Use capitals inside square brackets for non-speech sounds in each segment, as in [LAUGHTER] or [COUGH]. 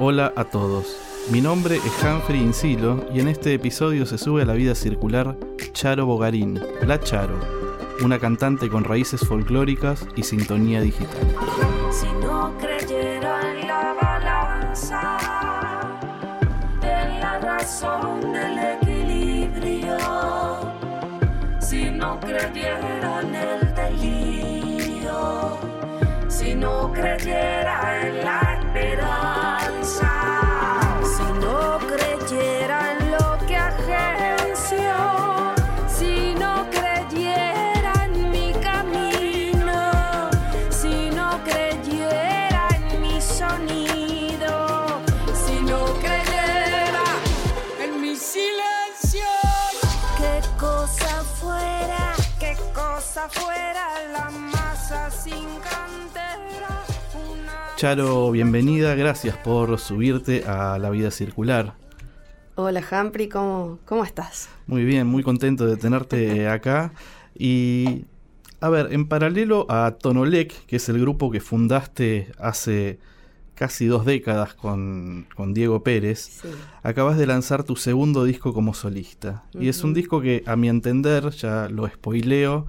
Hola a todos. Mi nombre es Humphrey Insilo y en este episodio se sube a la vida circular Charo Bogarín, la Charo, una cantante con raíces folclóricas y sintonía digital. Si no creyera en la balanza, en la razón del equilibrio, si no creyera en el delirio, si no creyera Charo, bienvenida, gracias por subirte a la vida circular. Hola Humphrey, ¿cómo, ¿cómo estás? Muy bien, muy contento de tenerte [LAUGHS] acá. Y a ver, en paralelo a Tonolec, que es el grupo que fundaste hace casi dos décadas con, con Diego Pérez, Sí. acabas de lanzar tu segundo disco como solista. Y es un disco que, a mi entender, ya lo spoileo,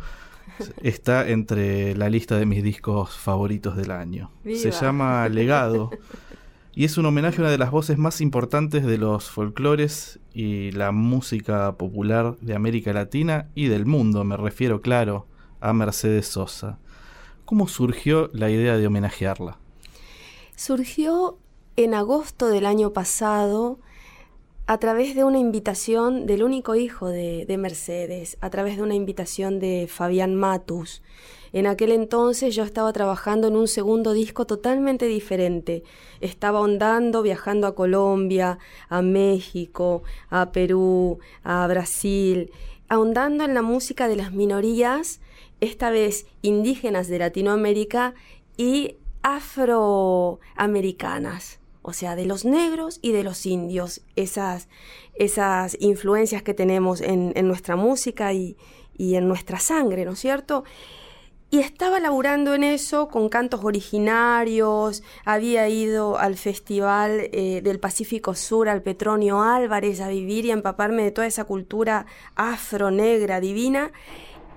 está entre la lista de mis discos favoritos del año. Se llama Legado. Y es un homenaje a una de las voces más importantes de los folclores y la música popular de América Latina y del mundo, me refiero, claro, a Mercedes Sosa. ¿Cómo surgió la idea de homenajearla? Surgió en agosto del año pasado a través de una invitación del único hijo de, de Mercedes, a través de una invitación de Fabián Matus. En aquel entonces yo estaba trabajando en un segundo disco totalmente diferente. Estaba ahondando, viajando a Colombia, a México, a Perú, a Brasil, ahondando en la música de las minorías, esta vez indígenas de Latinoamérica y afroamericanas, o sea, de los negros y de los indios, esas, esas influencias que tenemos en, en nuestra música y, y en nuestra sangre, ¿no es cierto? Y estaba laburando en eso con cantos originarios, había ido al Festival eh, del Pacífico Sur, al Petronio Álvarez, a vivir y a empaparme de toda esa cultura afro-negra divina.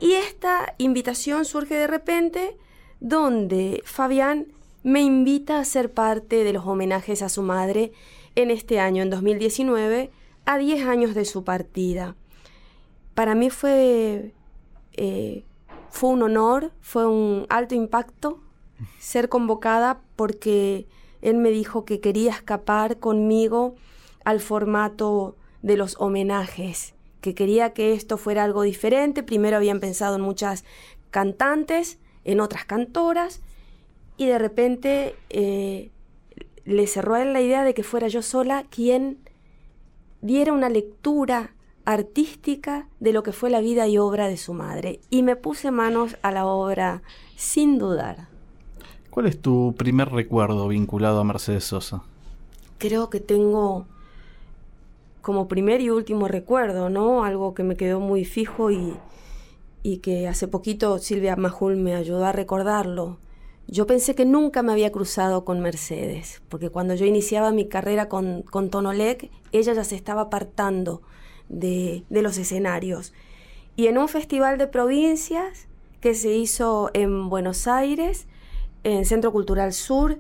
Y esta invitación surge de repente donde Fabián me invita a ser parte de los homenajes a su madre en este año, en 2019, a 10 años de su partida. Para mí fue, eh, fue un honor, fue un alto impacto ser convocada porque él me dijo que quería escapar conmigo al formato de los homenajes, que quería que esto fuera algo diferente. Primero habían pensado en muchas cantantes, en otras cantoras, y de repente eh, le cerró a él la idea de que fuera yo sola quien diera una lectura artística de lo que fue la vida y obra de su madre. Y me puse manos a la obra sin dudar. ¿Cuál es tu primer recuerdo vinculado a Mercedes Sosa? Creo que tengo como primer y último recuerdo, ¿no? Algo que me quedó muy fijo y, y que hace poquito Silvia Majul me ayudó a recordarlo. Yo pensé que nunca me había cruzado con Mercedes, porque cuando yo iniciaba mi carrera con, con Tonolec, ella ya se estaba apartando de, de los escenarios. Y en un festival de provincias que se hizo en Buenos Aires, en Centro Cultural Sur,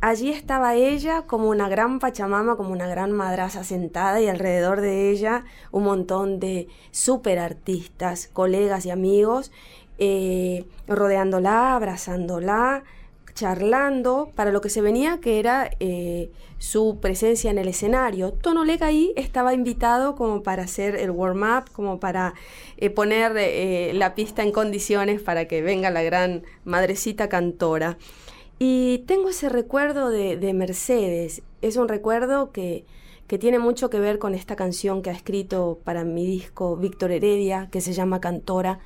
allí estaba ella como una gran pachamama, como una gran madraza sentada y alrededor de ella un montón de super artistas, colegas y amigos, eh, rodeándola, abrazándola, charlando para lo que se venía, que era eh, su presencia en el escenario. Tono ahí estaba invitado como para hacer el warm-up, como para eh, poner la pista en condiciones para que venga la gran madrecita cantora. Y tengo ese recuerdo de, de Mercedes. Es un recuerdo que, que tiene mucho que ver con esta canción que ha escrito para mi disco Víctor Heredia, que se llama Cantora,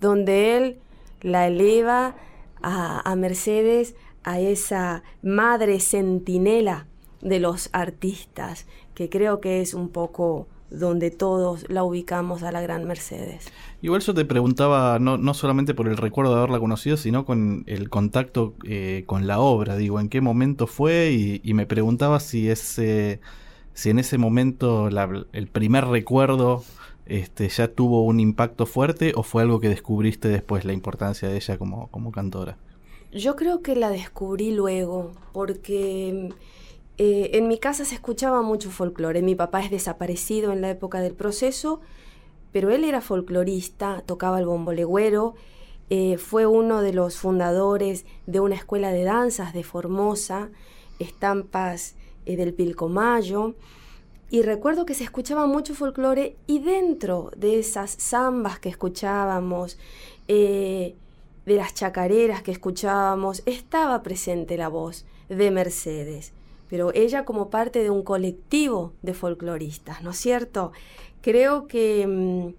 donde él la eleva a, Mercedes a esa madre centinela de los artistas, que creo que es un poco donde todos la ubicamos a la gran Mercedes. Igual yo te preguntaba, no, no solamente por el recuerdo de haberla conocido, sino con el contacto eh, con la obra, digo, en qué momento fue y, me preguntaba si, ese, si en ese momento el primer recuerdo este, ya tuvo un impacto fuerte o fue algo que descubriste después la importancia de ella como, como cantora? Yo creo que la descubrí luego, porque eh, en mi casa se escuchaba mucho folclore. Mi papá es desaparecido en la época del proceso, pero él era folclorista, tocaba el bombo legüero, eh, fue uno de los fundadores de una escuela de danzas de Formosa, estampas eh, del Pilcomayo. Y recuerdo que se escuchaba mucho folclore y dentro de esas zambas que escuchábamos, eh, de las chacareras que escuchábamos, estaba presente la voz de Mercedes, pero ella como parte de un colectivo de folcloristas, ¿no es cierto? Creo que mm,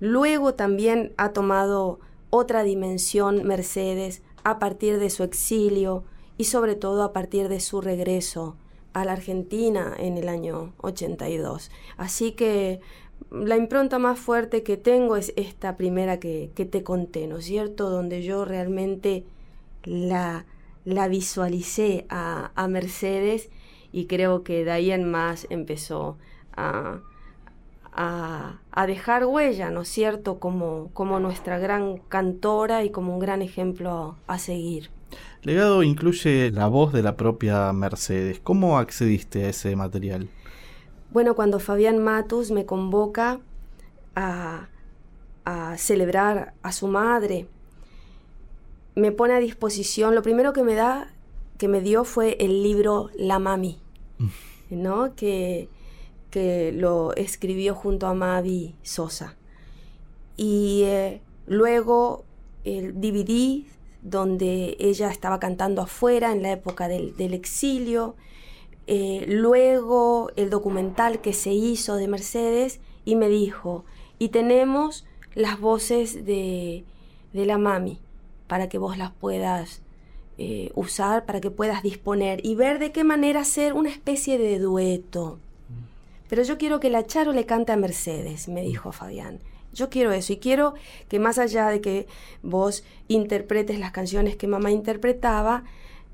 luego también ha tomado otra dimensión Mercedes a partir de su exilio y sobre todo a partir de su regreso a la Argentina en el año 82. Así que la impronta más fuerte que tengo es esta primera que, te conté, ¿no es cierto? Donde yo realmente la, la visualicé a, Mercedes y creo que de ahí en más empezó a, a, dejar huella, ¿no es cierto? Como, como nuestra gran cantora y como un gran ejemplo a seguir. Legado incluye la voz de la propia Mercedes. ¿Cómo accediste a ese material? Bueno, cuando Fabián Matus me convoca a, celebrar a su madre, me pone a disposición, lo primero que me da, que me dio fue el libro La Mami. [LAUGHS] ¿no? Que, que lo escribió junto a Mavi Sosa. Y eh, luego el DVD donde ella estaba cantando afuera en la época del, exilio, eh, luego el documental que se hizo de Mercedes y me dijo, y tenemos las voces de, la mami para que vos las puedas eh, usar, para que puedas disponer y ver de qué manera hacer una especie de dueto. Pero yo quiero que la Charo le cante a Mercedes, me dijo Fabián. Yo quiero eso y quiero que más allá de que vos interpretes las canciones que mamá interpretaba,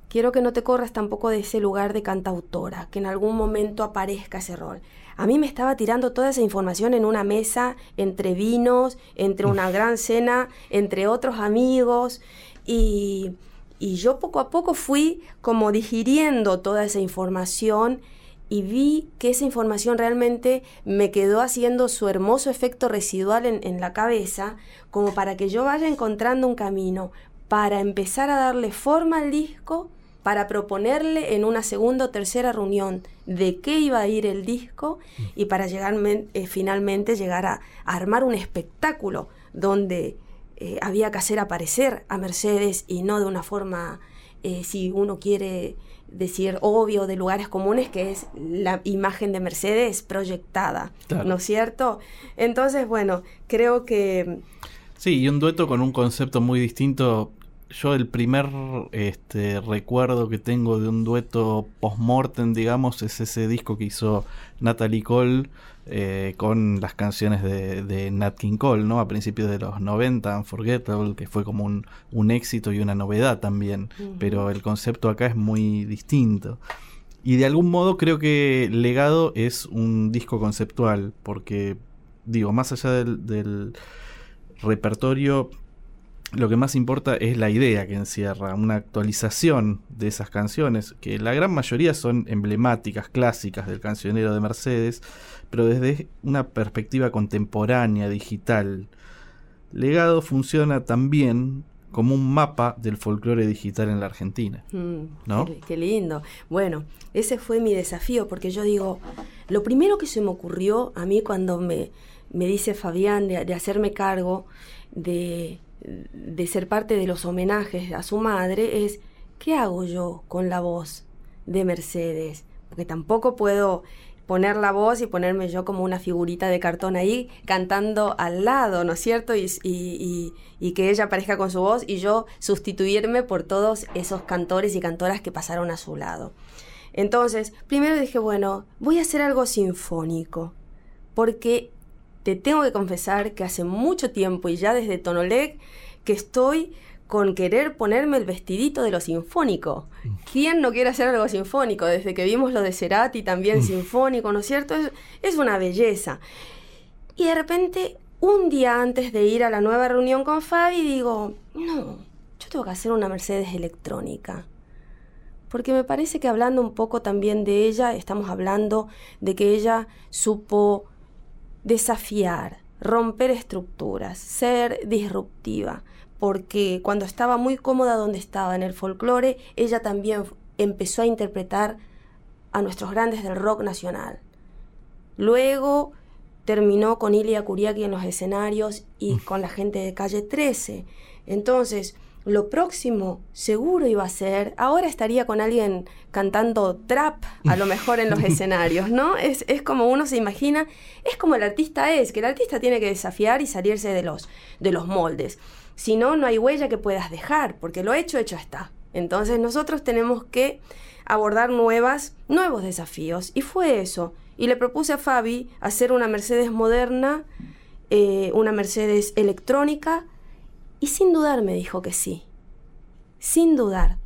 quiero que no te corras tampoco de ese lugar de cantautora, que en algún momento aparezca ese rol. A mí me estaba tirando toda esa información en una mesa, entre vinos, entre una gran cena, entre otros amigos, y, y yo poco a poco fui como digiriendo toda esa información y vi que esa información realmente me quedó haciendo su hermoso efecto residual en, la cabeza, como para que yo vaya encontrando un camino para empezar a darle forma al disco, para proponerle en una segunda o tercera reunión de qué iba a ir el disco y para llegar eh, finalmente llegar a, armar un espectáculo donde eh, había que hacer aparecer a Mercedes y no de una forma, eh, si uno quiere decir obvio de lugares comunes que es la imagen de Mercedes proyectada, ¿no es cierto? Entonces, bueno, creo que... Sí, y un dueto con un concepto muy distinto. Yo el primer este, recuerdo que tengo de un dueto post-mortem, digamos, es ese disco que hizo Natalie Cole eh, con las canciones de, Nat King Cole, ¿no? A principios de los 90, Unforgettable, que fue como un, éxito y una novedad también, pero el concepto acá es muy distinto. Y de algún modo creo que Legado es un disco conceptual, porque, digo, más allá del, del repertorio, lo que más importa es la idea que encierra, una actualización de esas canciones, que la gran mayoría son emblemáticas, clásicas del cancionero de Mercedes, pero desde una perspectiva contemporánea, digital. Legado funciona también como un mapa del folclore digital en la Argentina. Mm, ¿No? Qué, qué lindo. Bueno, ese fue mi desafío, porque yo digo, lo primero que se me ocurrió a mí cuando me, me dice Fabián de, de hacerme cargo de, de ser parte de los homenajes a su madre es, ¿qué hago yo con la voz de Mercedes? Porque tampoco puedo poner la voz y ponerme yo como una figurita de cartón ahí cantando al lado, ¿no es cierto? Y, y- y- que ella aparezca con su voz y yo sustituirme por todos esos cantores y cantoras que pasaron a su lado. Entonces, primero dije, bueno, voy a hacer algo sinfónico, porque te tengo que confesar que hace mucho tiempo y ya desde Tonolec que estoy con querer ponerme el vestidito de lo sinfónico. ¿Quién no quiere hacer algo sinfónico? Desde que vimos lo de Cerati también sinfónico, ¿no es cierto? Es, es una belleza. Y de repente, un día antes de ir a la nueva reunión con Fabi, digo, no, yo tengo que hacer una Mercedes electrónica. Porque me parece que hablando un poco también de ella, estamos hablando de que ella supo desafiar, romper estructuras, ser disruptiva, porque cuando estaba muy cómoda donde estaba en el folclore, ella también empezó a interpretar a nuestros grandes del rock nacional. Luego terminó con Ilia Kuriaki en los escenarios y con la gente de calle 13. Entonces, lo próximo seguro iba a ser, ahora estaría con alguien cantando trap, a lo mejor en los [LAUGHS] escenarios, ¿no? Es, es como uno se imagina, es como el artista es, que el artista tiene que desafiar y salirse de los, de los moldes. Si no, no hay huella que puedas dejar, porque lo hecho, hecho está. Entonces nosotros tenemos que abordar nuevas, nuevos desafíos. Y fue eso. Y le propuse a Fabi hacer una Mercedes moderna, eh, una Mercedes electrónica, y sin dudar me dijo que sí. Sin dudar.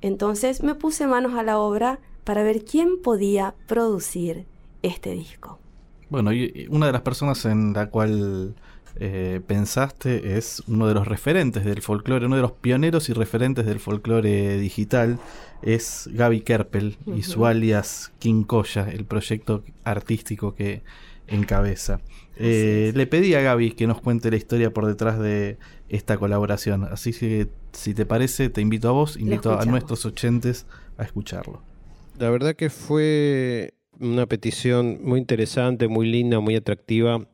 Entonces me puse manos a la obra para ver quién podía producir este disco. Bueno, y una de las personas en la cual eh, pensaste es uno de los referentes del folclore, uno de los pioneros y referentes del folclore digital, es Gaby Kerpel y su alias King Koya, el proyecto artístico que encabeza. Eh, le pedí a Gaby que nos cuente la historia por detrás de esta colaboración, así que si te parece, te invito a vos, invito a nuestros oyentes a escucharlo. La verdad que fue una petición muy interesante, muy linda, muy atractiva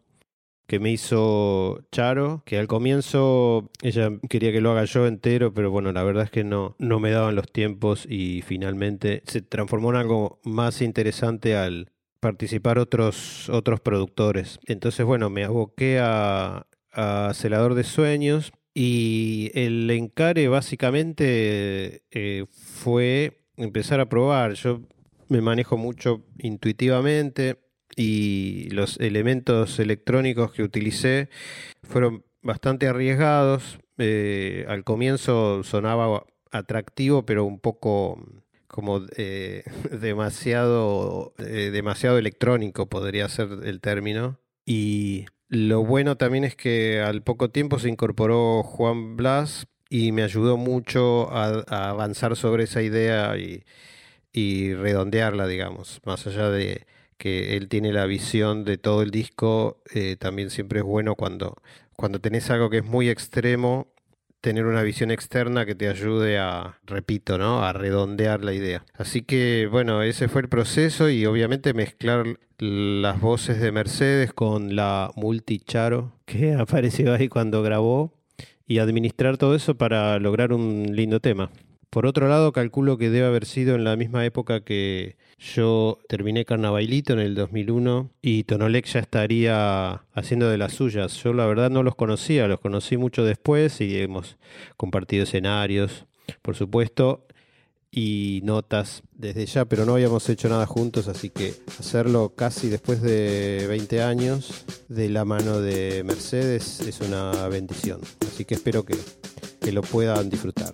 que me hizo Charo, que al comienzo ella quería que lo haga yo entero, pero bueno, la verdad es que no, no me daban los tiempos y finalmente se transformó en algo más interesante al participar otros, otros productores. Entonces, bueno, me aboqué a, a Celador de Sueños y el encare básicamente eh, fue empezar a probar. Yo me manejo mucho intuitivamente y los elementos electrónicos que utilicé fueron bastante arriesgados. Eh, al comienzo sonaba atractivo, pero un poco como eh, [LAUGHS] demasiado, eh, demasiado electrónico podría ser el término. Y lo bueno también es que al poco tiempo se incorporó Juan Blas y me ayudó mucho a, avanzar sobre esa idea y redondearla, digamos. Más allá de que él tiene la visión de todo el disco, eh, también siempre es bueno cuando, cuando tenés algo que es muy extremo, tener una visión externa que te ayude a, repito, ¿no? A redondear la idea. Así que, bueno, ese fue el proceso y obviamente mezclar las voces de Mercedes con la multicharo que [LAUGHS] apareció ahí cuando grabó y administrar todo eso para lograr un lindo tema. Por otro lado, calculo que debe haber sido en la misma época que yo terminé Carnavalito en el 2001 y Tonolec ya estaría haciendo de las suyas. Yo la verdad no los conocía, los conocí mucho después y hemos compartido escenarios, por supuesto, y notas desde ya, pero no habíamos hecho nada juntos, así que hacerlo casi después de 20 años de la mano de Mercedes es una bendición. Así que espero que, que lo puedan disfrutar.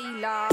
ilaha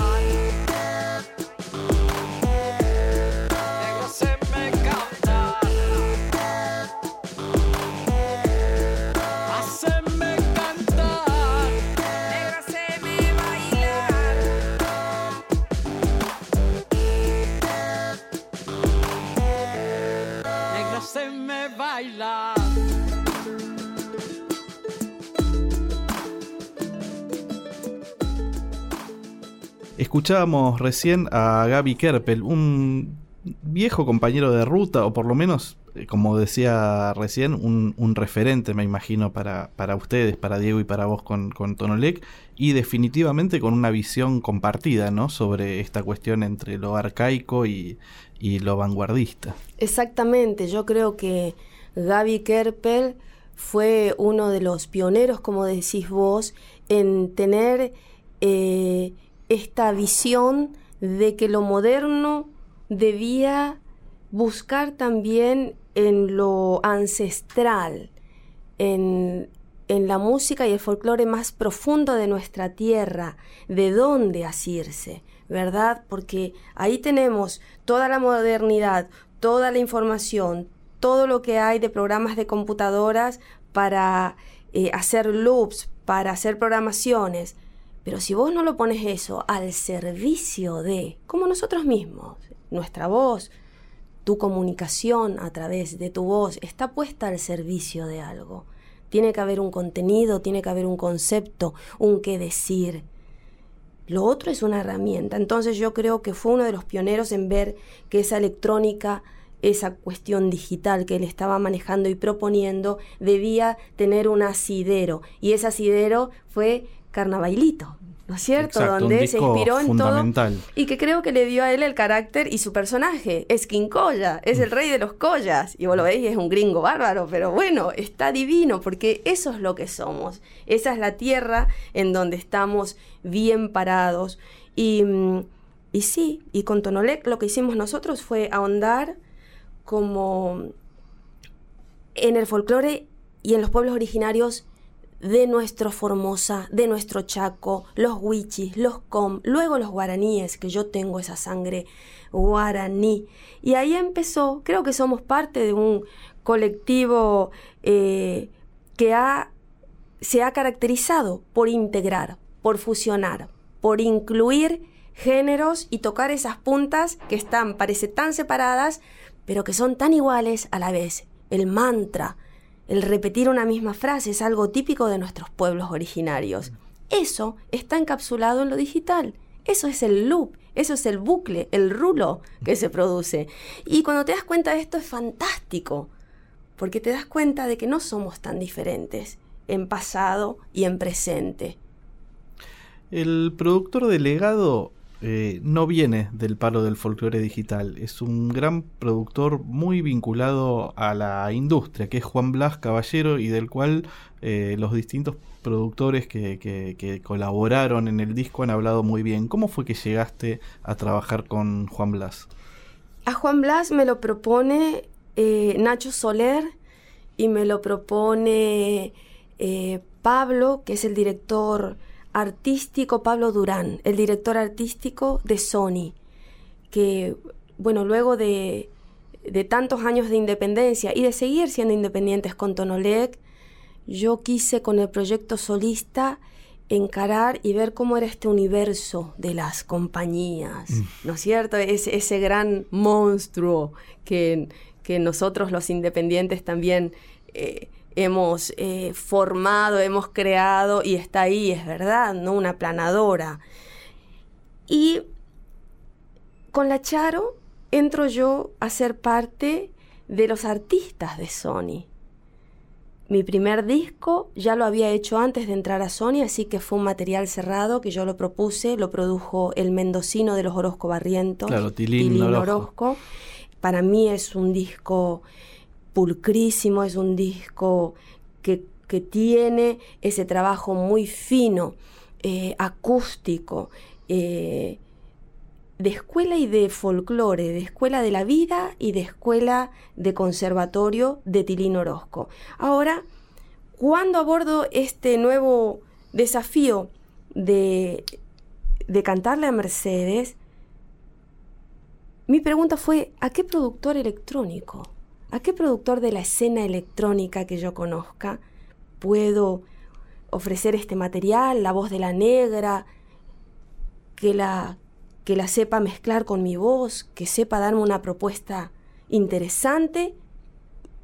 Escuchábamos recién a Gaby Kerpel, un viejo compañero de ruta, o por lo menos, eh, como decía recién, un, referente, me imagino, para, para ustedes, para Diego y para vos con, con Tonolec, y definitivamente con una visión compartida, ¿no? Sobre esta cuestión entre lo arcaico y, y lo vanguardista. Exactamente, yo creo que Gaby Kerpel fue uno de los pioneros, como decís vos, en tener eh, esta visión de que lo moderno debía buscar también en lo ancestral, en, en la música y el folclore más profundo de nuestra tierra, de dónde asirse, ¿verdad? Porque ahí tenemos toda la modernidad, toda la información, todo lo que hay de programas de computadoras para eh, hacer loops, para hacer programaciones. Pero si vos no lo pones eso al servicio de, como nosotros mismos, nuestra voz, tu comunicación a través de tu voz está puesta al servicio de algo. Tiene que haber un contenido, tiene que haber un concepto, un qué decir. Lo otro es una herramienta. Entonces yo creo que fue uno de los pioneros en ver que esa electrónica, esa cuestión digital que él estaba manejando y proponiendo, debía tener un asidero. Y ese asidero fue Carnavalito. ¿No es cierto? Exacto, un Donde se inspiró en todo. Y que creo que le dio a él el carácter y su personaje. Es Quincoya, es el rey de los collas. Y vos lo veis, es un gringo bárbaro, pero bueno, está divino porque eso es lo que somos. Esa es la tierra en donde estamos bien parados. Y, mm, y sí, y con Tonolec lo que hicimos nosotros fue ahondar como en el folclore y en los pueblos originarios de nuestro Formosa, de nuestro Chaco, los huichis, los com, luego los guaraníes, que yo tengo esa sangre guaraní. Y ahí empezó, creo que somos parte de un colectivo eh, que ha, se ha caracterizado por integrar, por fusionar, por incluir géneros y tocar esas puntas que están, parece tan separadas, pero que son tan iguales a la vez. El mantra, el repetir una misma frase es algo típico de nuestros pueblos originarios. Eso está encapsulado en lo digital. Eso es el loop, eso es el bucle, el rulo que se produce. Y cuando te das cuenta de esto es fantástico, porque te das cuenta de que no somos tan diferentes en pasado y en presente. El productor delegado eh, no viene del palo del folclore digital. Es un gran productor muy vinculado a la industria, que es Juan Blas Caballero, y del cual eh, los distintos productores que, colaboraron en el disco han hablado muy bien. ¿Cómo fue que llegaste a trabajar con Juan Blas? A Juan Blas me lo propone eh, Nacho Soler y me lo propone Pablo, que es el director artístico, Pablo Durán, el director artístico de Sony, que, bueno, luego de, de tantos años de independencia y de seguir siendo independientes con Tonolec, yo quise con el proyecto solista encarar y ver cómo era este universo de las compañías, ¿no es cierto? Ese, ese gran monstruo que, que nosotros los independientes también eh, hemos eh, formado, hemos creado y está ahí, es verdad, ¿no? Una planadora. Y con la Charo entro yo a ser parte de los artistas de Sony. Mi primer disco ya lo había hecho antes de entrar a Sony, así que fue un material cerrado que yo lo propuse, lo produjo el mendocino de los Orozco Barrientos, Claro, Tilín Orozco. Para mí es un disco pulcrísimo, es un disco que, que tiene ese trabajo muy fino, eh, acústico, eh, de escuela y de folclore, de escuela de la vida y de escuela de conservatorio de Tilín Orozco. Ahora, cuando abordo este nuevo desafío de, de cantarle a Mercedes, mi pregunta fue, ¿a qué productor electrónico, a qué productor de la escena electrónica que yo conozca puedo ofrecer este material, la voz de la negra, que la, que la sepa mezclar con mi voz, que sepa darme una propuesta interesante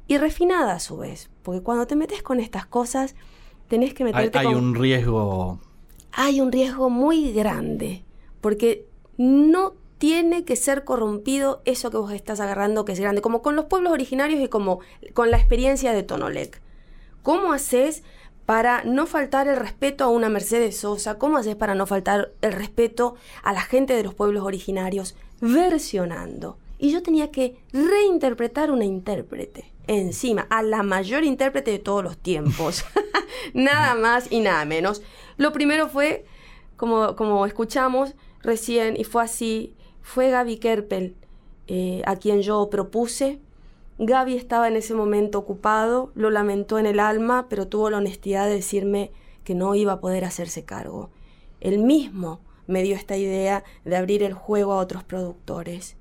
y refinada a su vez? Porque cuando te metes con estas cosas, tenés que Hay, meterte hay con un riesgo hay un riesgo muy grande, porque no tiene que ser corrompido eso que vos estás agarrando que es grande, como con los pueblos originarios y como con la experiencia de Tonolec. ¿Cómo haces para no faltar el respeto a una Mercedes Sosa? ¿Cómo haces para no faltar el respeto a la gente de los pueblos originarios? Versionando. Y yo tenía que reinterpretar una intérprete encima, a la mayor intérprete de todos los tiempos. [LAUGHS] nada más y nada menos. Lo primero fue, como, como escuchamos recién, y fue así, fue Gaby Kerpel, eh, a quien yo propuse. Gaby estaba en ese momento ocupado, lo lamentó en el alma, pero tuvo la honestidad de decirme que no iba a poder hacerse cargo. Él mismo me dio esta idea de abrir el juego a otros productores.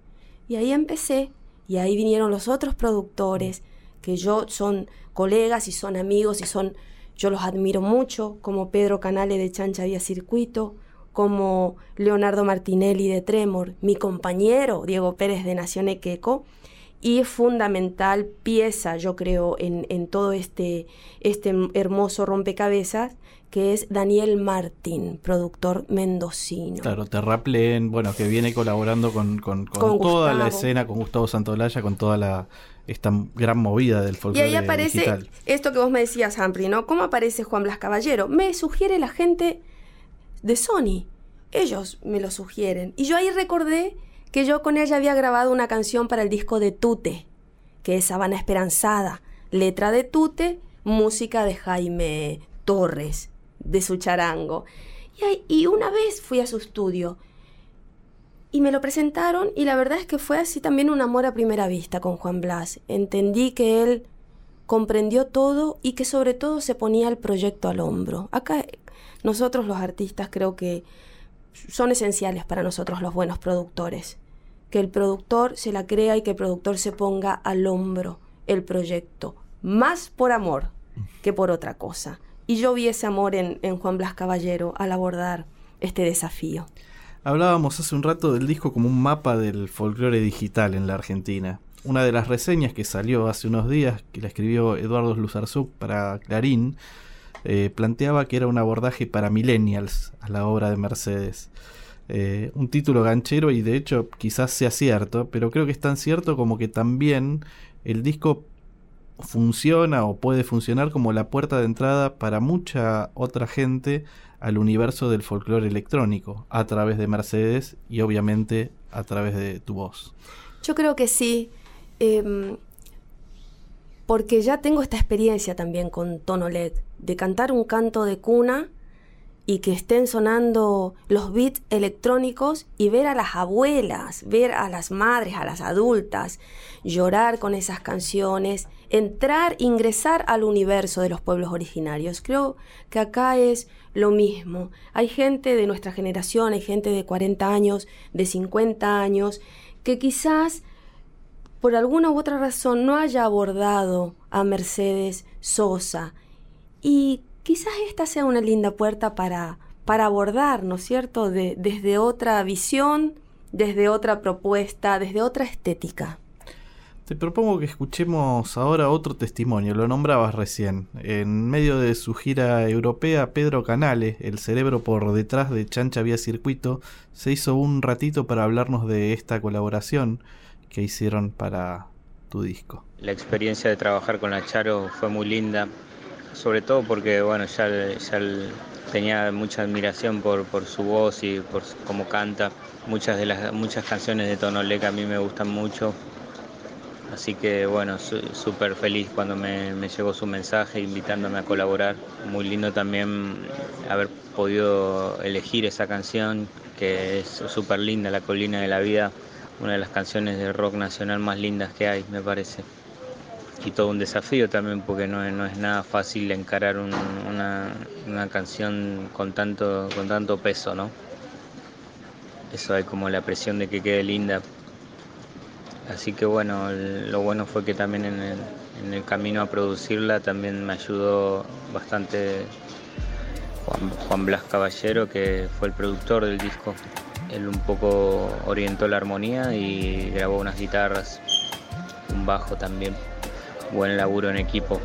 Y ahí empecé, y ahí vinieron los otros productores, que yo son colegas y son amigos y son, yo los admiro mucho, como Pedro Canale de Chancha Vía Circuito, como Leonardo Martinelli de Tremor, mi compañero Diego Pérez de Nación Equeco, y fundamental pieza, yo creo, en, en todo este, este hermoso rompecabezas, que es Daniel Martín, productor mendocino. Claro, Terraplen, bueno, que viene colaborando con, con, con Con toda la escena, con Gustavo Santolaya, con toda la esta gran movida del Y folclore ahí aparece digital. esto que vos me decías, Humphrey, ¿no? ¿Cómo aparece Juan Blas Caballero? Me sugiere la gente de Sony. Ellos me lo sugieren. Y yo ahí recordé que yo con ella había grabado una canción para el disco de Tute, que es Sabana Esperanzada. Letra de Tute, música de Jaime Torres, de su charango. Y, ahí- y una vez fui a su estudio y me lo presentaron y la verdad es que fue así también un amor a primera vista con Juan Blas. Entendí que él comprendió todo y que sobre todo se ponía el proyecto al hombro. Acá nosotros los artistas creo que son esenciales para nosotros los buenos productores. Que el productor se la crea y que el productor se ponga al hombro el proyecto, más por amor que por otra cosa. Y yo vi ese amor en, Juan Blas Caballero al abordar este desafío. Hablábamos hace un rato del disco como un mapa del folclore digital en la Argentina. Una de las reseñas que salió hace unos días, que la escribió Eduardo Luzarzuk para Clarín, eh, planteaba que era un abordaje para millennials a la obra de Mercedes. Eh, un título ganchero y de hecho quizás sea cierto, pero creo que es tan cierto como que también el disco funciona o puede funcionar como la puerta de entrada para mucha otra gente al universo del folclore electrónico a través de Mercedes y obviamente a través de tu voz. Yo creo que sí, em, porque ya tengo esta experiencia también con Tono LED, de cantar un canto de cuna y que estén sonando los beats electrónicos y ver a las abuelas, ver a las madres, a las adultas, llorar con esas canciones, entrar, ingresar al universo de los pueblos originarios. Creo que acá es lo mismo. Hay gente de nuestra generación, hay gente de 40 años, de 50 años, que quizás por alguna u otra razón no haya abordado a Mercedes Sosa. Y quizás esta sea una linda puerta para, para abordar, ¿no es cierto?, de- desde otra visión, desde otra propuesta, desde otra estética. Te propongo que escuchemos ahora otro testimonio, lo nombrabas recién. En medio de su gira europea, Pedro Canale, el cerebro por detrás de Chancha Vía Circuito, se hizo un ratito para hablarnos de esta colaboración que hicieron para tu disco. La experiencia de trabajar con la Charo fue muy linda, sobre todo porque bueno, ya, ya tenía mucha admiración por, por su voz y por cómo canta. Muchas de las muchas canciones de Tonolec a mí me gustan mucho. Así que bueno, súper feliz cuando me, me llegó su mensaje invitándome a colaborar. Muy lindo también haber podido elegir esa canción, que es súper linda, La Colina de la Vida, una de las canciones de rock nacional más lindas que hay, me parece. Y todo un desafío también, porque no no es nada fácil encarar un- una, una canción con tanto, con tanto peso, ¿no? Eso hay como la presión de que quede linda. Así que bueno, lo bueno fue que también en el, en el camino a producirla también me ayudó bastante Juan, Juan Blas Caballero, que fue el productor del disco. Él un poco orientó la armonía y grabó unas guitarras, un bajo también. Buen laburo en equipo.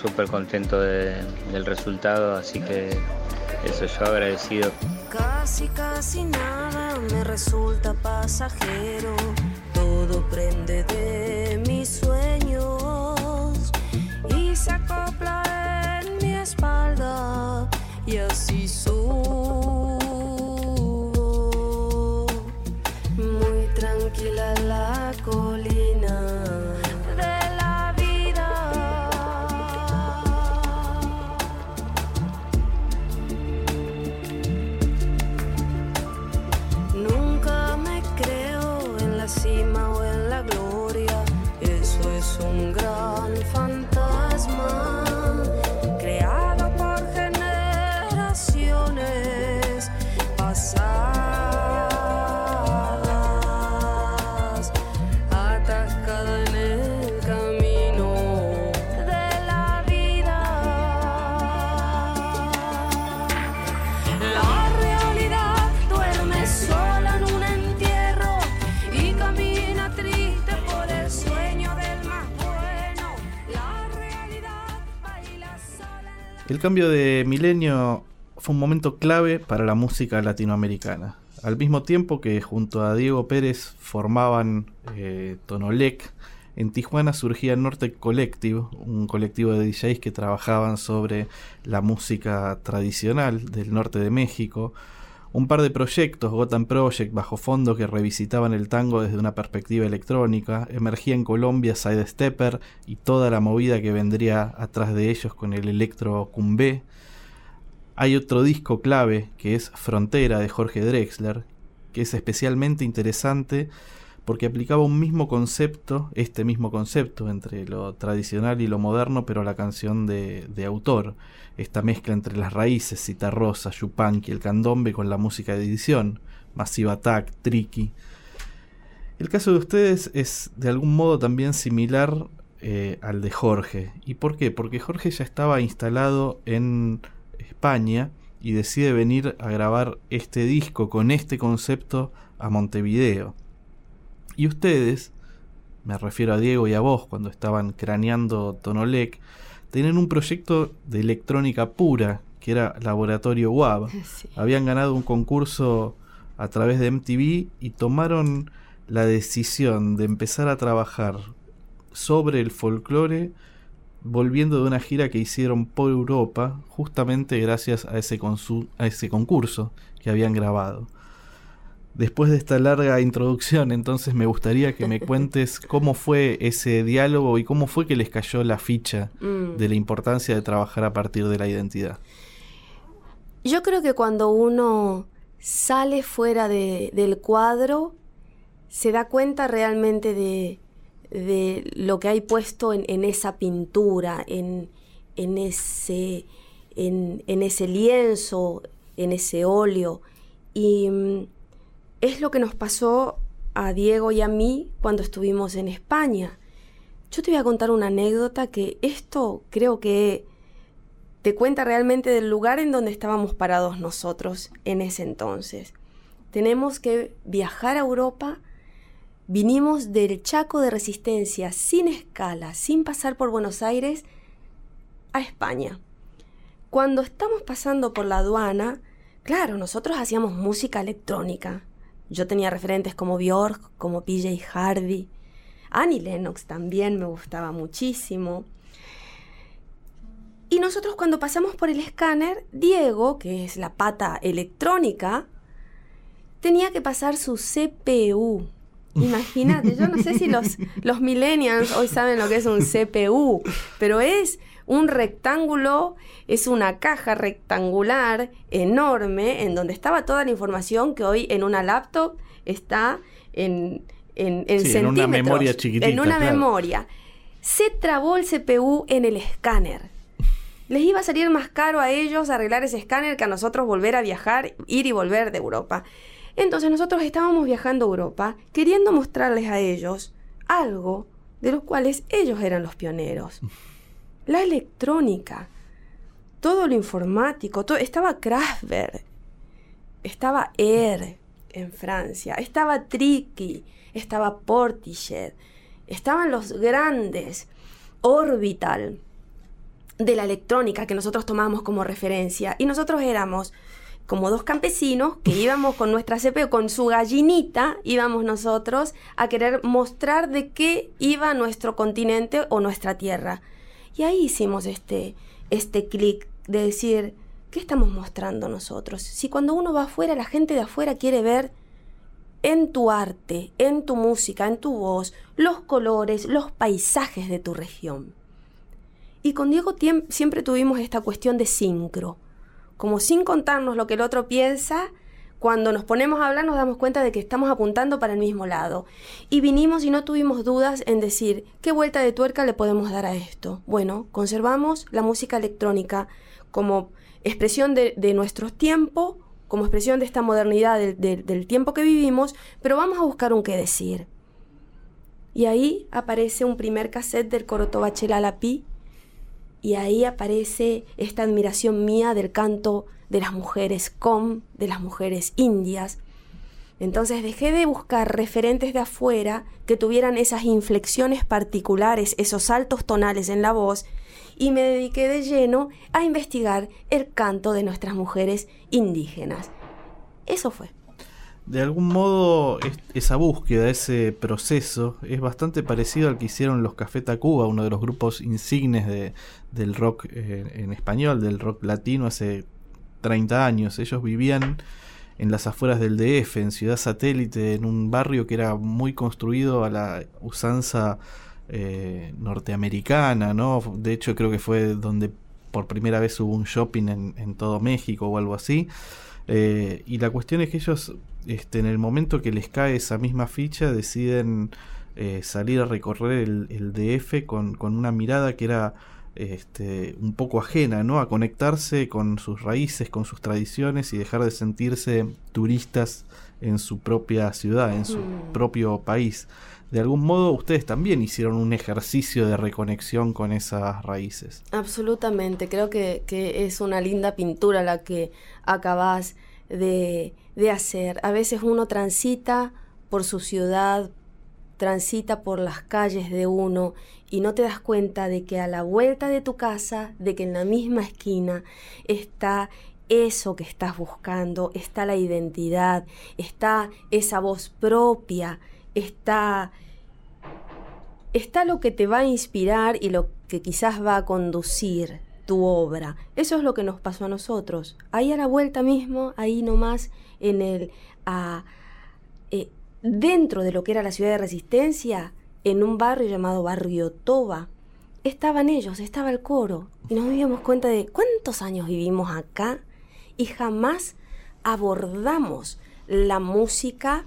Súper contento de- del resultado, así que eso yo agradecido. Casi, casi nada me resulta pasajero. Todo prende de El cambio de milenio fue un momento clave para la música latinoamericana. Al mismo tiempo que junto a Diego Pérez formaban eh, Tonolec, en Tijuana surgía Norte Collective, un colectivo de DJs que trabajaban sobre la música tradicional del norte de México. Un par de proyectos, Gotham Project, bajo fondo, que revisitaban el tango desde una perspectiva electrónica. Emergía en Colombia Side Stepper y toda la movida que vendría atrás de ellos con el electro cumbé. Hay otro disco clave que es Frontera de Jorge Drexler, que es especialmente interesante porque aplicaba un mismo concepto, este mismo concepto entre lo tradicional y lo moderno, pero la canción de, de autor. Esta mezcla entre las raíces, Citarrosa, Yupanqui, el candombe con la música de edición, Massive Attack, Tricky. El caso de ustedes es de algún modo también similar eh, al de Jorge. ¿Y por qué? Porque Jorge ya estaba instalado en España y decide venir a grabar este disco con este concepto a Montevideo. Y ustedes, me refiero a Diego y a vos cuando estaban craneando Tonolec, tenían un proyecto de electrónica pura que era Laboratorio WAB. [LAUGHS] Sí. Habían ganado un concurso a través de MTV y tomaron la decisión de empezar a trabajar sobre el folclore volviendo de una gira que hicieron por Europa justamente gracias a ese, a ese concurso que habían grabado. Después de esta larga introducción, entonces me gustaría que me [LAUGHS] cuentes cómo fue ese diálogo y cómo fue que les cayó la ficha Mm. de la importancia de trabajar a partir de la identidad. Yo creo que cuando uno sale fuera de- del cuadro, se da cuenta realmente de, de lo que hay puesto en, en esa pintura, en, en ese, en, ese lienzo, en ese óleo. Y mm, es lo que nos pasó a Diego y a mí cuando estuvimos en España. Yo te voy a contar una anécdota que esto creo que te cuenta realmente del lugar en donde estábamos parados nosotros en ese entonces. Tenemos que viajar a Europa. Vinimos del Chaco de Resistencia sin escala, sin pasar por Buenos Aires, a España. Cuando estamos pasando por la aduana, claro, nosotros hacíamos música electrónica. Yo tenía referentes como Björk, como PJ Hardy. Annie Lennox también me gustaba muchísimo. Y nosotros cuando pasamos por el escáner, Diego, que es la pata electrónica, tenía que pasar su CPU. [LAUGHS] Imagínate, yo no sé si los, los millennials hoy saben lo que es un CPU, pero es un rectángulo, es una caja rectangular enorme en donde estaba toda la información que hoy en una laptop está en, en, en Sí, en una centímetros. memoria chiquitita, En una claro. memoria. Se trabó el CPU en el escáner. Les iba a salir más caro a ellos arreglar ese escáner que a nosotros volver a viajar, ir y volver de Europa. Entonces nosotros estábamos viajando a Europa queriendo mostrarles a ellos algo de los cuales ellos eran los pioneros. La electrónica, todo lo informático, todo, estaba Kraftwerk, estaba Air en Francia, estaba Tricky, estaba Portichet, estaban los grandes, Orbital de la electrónica que nosotros tomamos como referencia y nosotros éramos como dos campesinos que íbamos con nuestra CP, con su gallinita, íbamos nosotros a querer mostrar de qué iba nuestro continente o nuestra tierra. Y ahí hicimos este, este clic de decir, ¿qué estamos mostrando nosotros? Si cuando uno va afuera, la gente de afuera quiere ver en tu arte, en tu música, en tu voz, los colores, los paisajes de tu región. Y con Diego siempre tuvimos esta cuestión de sincro, como sin contarnos lo que el otro piensa, cuando nos ponemos a hablar nos damos cuenta de que estamos apuntando para el mismo lado. Y vinimos y no tuvimos dudas en decir, ¿qué vuelta de tuerca le podemos dar a esto? Bueno, conservamos la música electrónica como expresión de, de nuestro tiempo, como expresión de esta modernidad del, tiempo que vivimos, pero vamos a buscar un qué decir. Y ahí aparece un primer cassette del Coroto Bachelalapi, y ahí aparece esta admiración mía del canto de las mujeres com, de las mujeres indias. Entonces dejé de buscar referentes de afuera que tuvieran esas inflexiones particulares, esos saltos tonales en la voz, y me dediqué de lleno a investigar el canto de nuestras mujeres indígenas. Eso fue. De algún modo, es- esa búsqueda, ese proceso, es bastante parecido al que hicieron los Café Tacuba, uno de los grupos insignes de, del rock eh, en español, del rock latino, hace 30 años. Ellos vivían en las afueras del DF, en Ciudad Satélite, en un barrio que era muy construido a la usanza eh, norteamericana, ¿no? De hecho, creo que fue donde por primera vez hubo un shopping en, en todo México o algo así. Eh, y la cuestión es que ellos, este, en el momento que les cae esa misma ficha, deciden eh, salir a recorrer el, el DF con, con una mirada que era este, un poco ajena, ¿no? A conectarse con sus raíces, con sus tradiciones y dejar de sentirse turistas en su propia ciudad, en su Mm. propio país. De algún modo ustedes también hicieron un ejercicio de reconexión con esas raíces. Absolutamente, creo que, que es una linda pintura la que acabas de, de hacer. A veces uno transita por su ciudad, transita por las calles de uno y no te das cuenta de que a la vuelta de tu casa, de que en la misma esquina está eso que estás buscando, está la identidad, está esa voz propia, está está lo que te va a inspirar y lo que quizás va a conducir tu obra. Eso es lo que nos pasó a nosotros. Ahí a la vuelta mismo, ahí nomás, en el a, eh, dentro de lo que era la ciudad de Resistencia, en un barrio llamado Barrio Toba, estaban ellos, estaba el coro, y nos dimos cuenta de cuántos años vivimos acá y jamás abordamos la música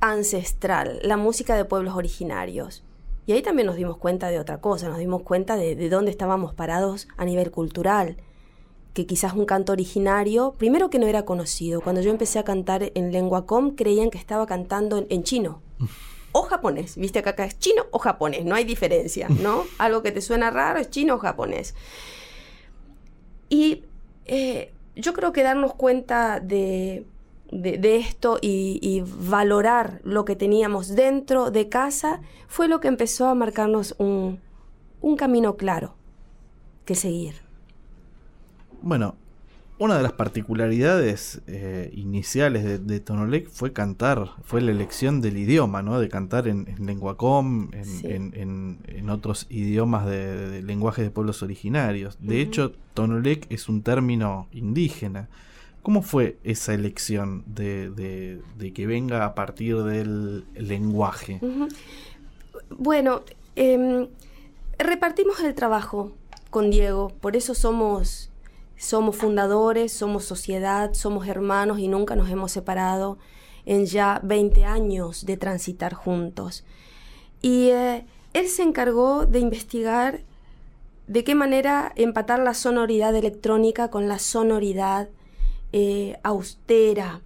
ancestral, la música de pueblos originarios. Y ahí también nos dimos cuenta de otra cosa, nos dimos cuenta de, de dónde estábamos parados a nivel cultural, que quizás un canto originario, primero que no era conocido, cuando yo empecé a cantar en lengua com creían que estaba cantando en chino [LAUGHS] o japonés, viste que acá es chino o japonés, no hay diferencia, ¿no? Algo que te suena raro es chino o japonés. Y eh, yo creo que darnos cuenta de, de, de esto y, y valorar lo que teníamos dentro de casa fue lo que empezó a marcarnos un, un camino claro que seguir. Bueno, una de las particularidades eh, iniciales de, de Tonolec fue cantar, fue la elección del idioma, ¿no? De cantar en, en lengua com, en, Sí. en- en- en otros idiomas de, de lenguaje de pueblos originarios. De hecho, Tonolec es un término indígena. ¿Cómo fue esa elección de, que venga a partir del lenguaje? Bueno, em, repartimos el trabajo con Diego, por eso somos, somos fundadores, somos sociedad, somos hermanos y nunca nos hemos separado en ya 20 años de transitar juntos. Y eh, él se encargó de investigar de qué manera empatar la sonoridad electrónica con la sonoridad eh, austera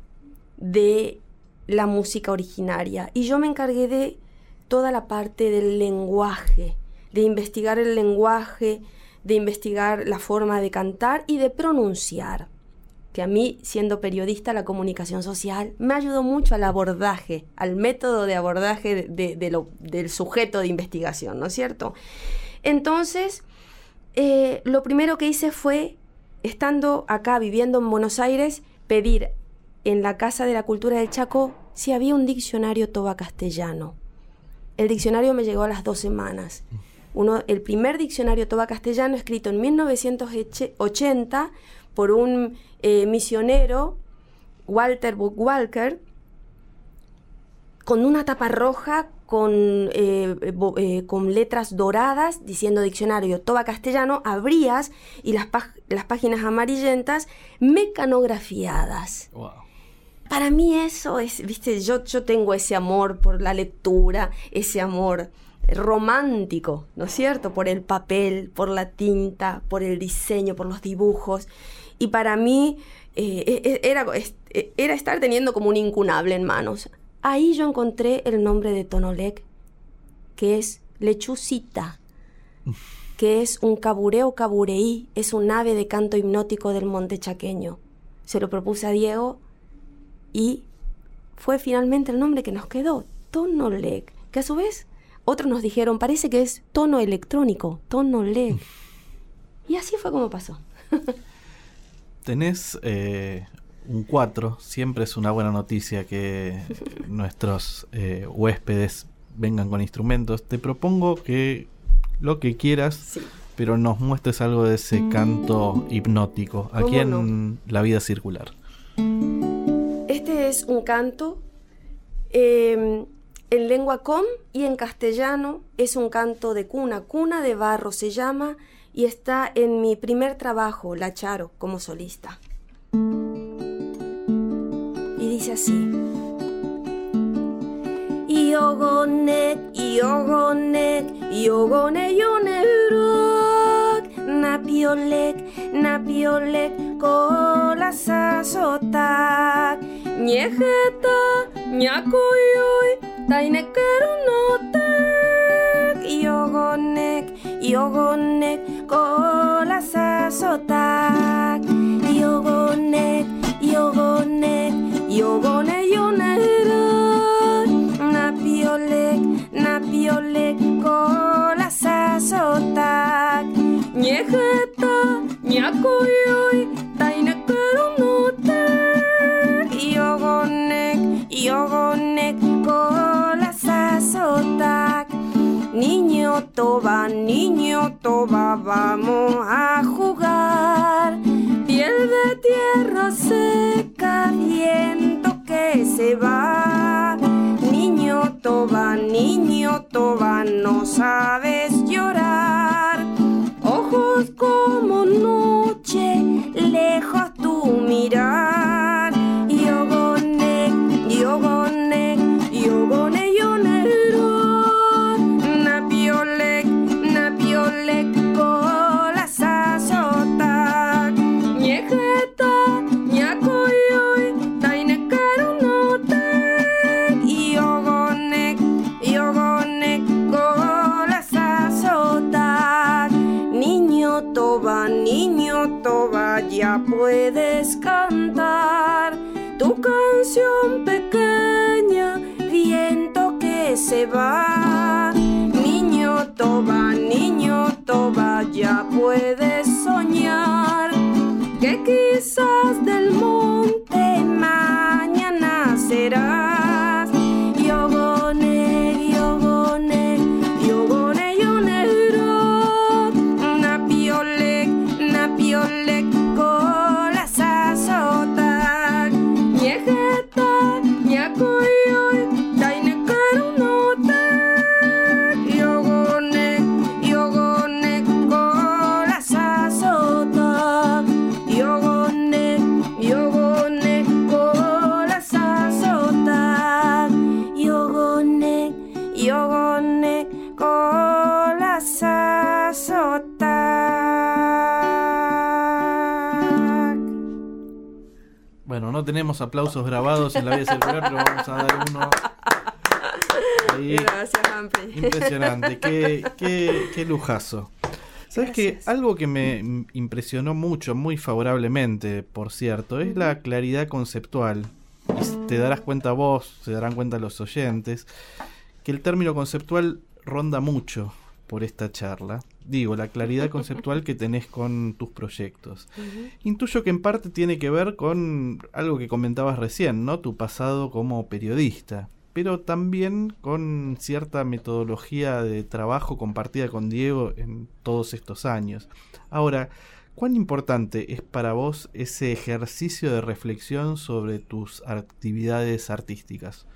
de la música originaria. Y yo me encargué de toda la parte del lenguaje, de investigar el lenguaje, de investigar la forma de cantar y de pronunciar. Que a mí, siendo periodista, la comunicación social me ayudó mucho al abordaje, al método de abordaje de- del sujeto de investigación, ¿no es cierto? Entonces, eh, lo primero que hice fue, estando acá viviendo en Buenos Aires, pedir en la Casa de la Cultura del Chaco si había un diccionario toba castellano. El diccionario me llegó a las dos semanas. Uno, el primer diccionario toba castellano escrito en 1980 por un eh, misionero, Walter Buckwalker, con una tapa roja con, eh, bo- eh, con letras doradas diciendo diccionario toba castellano, abrías y las, páginas amarillentas mecanografiadas. Wow. Para mí eso es, viste, yo, yo tengo ese amor por la lectura, ese amor romántico, ¿no es cierto? Por el papel, por la tinta, por el diseño, por los dibujos. Y para mí eh, e- e- era, e- era estar teniendo como un incunable en manos. Ahí yo encontré el nombre de Tonolec, que es lechucita, [LAUGHS] que es un cabureo cabureí, es un ave de canto hipnótico del monte chaqueño. Se lo propuse a Diego y fue finalmente el nombre que nos quedó, Tonolec, que a su vez otros nos dijeron, parece que es tono electrónico, Tonolec. [LAUGHS] Y así fue como pasó. [LAUGHS] Tenés eh, un 4, siempre es una buena noticia que [LAUGHS] nuestros eh, huéspedes vengan con instrumentos. Te propongo que lo que quieras, Sí. pero nos muestres algo de ese canto hipnótico aquí ¿Cómo en La Vida Circular. Este es un canto eh, en lengua com y en castellano. Es un canto de cuna, cuna de barro se llama, y está en mi primer trabajo, La Charo, como solista. Y dice así. Iogonek, iogonek, iogone yonerok, napiolek, napiolek, kolasasotak, ñejeta, ñakoyoy, Dainek erunotak Iogonek, iogonek Kola zazotak. Iogonek, iogonek Iogone ionero Napiolek, napiolek Kola zazotak. Nieheta, niako toba, niño toba, vamos a jugar. Piel de tierra seca, viento que se va. Niño toba, niño toba, no sabes llorar. Que tenemos aplausos grabados en La Vida Circular, pero vamos a dar uno. Ahí. Gracias, Humphrey. Impresionante, qué, qué, qué lujazo. ¿Sabes que. Algo que me mm, impresionó mucho, muy favorablemente, por cierto, es la claridad conceptual. Y te darás cuenta vos, se darán cuenta los oyentes, que el término conceptual ronda mucho por esta charla. Digo, la claridad conceptual que tenés con tus proyectos. Intuyo que en parte tiene que ver con algo que comentabas recién, ¿no? Tu pasado como periodista, pero también con cierta metodología de trabajo compartida con Diego en todos estos años. Ahora, ¿cuán importante es para vos ese ejercicio de reflexión sobre tus actividades artísticas?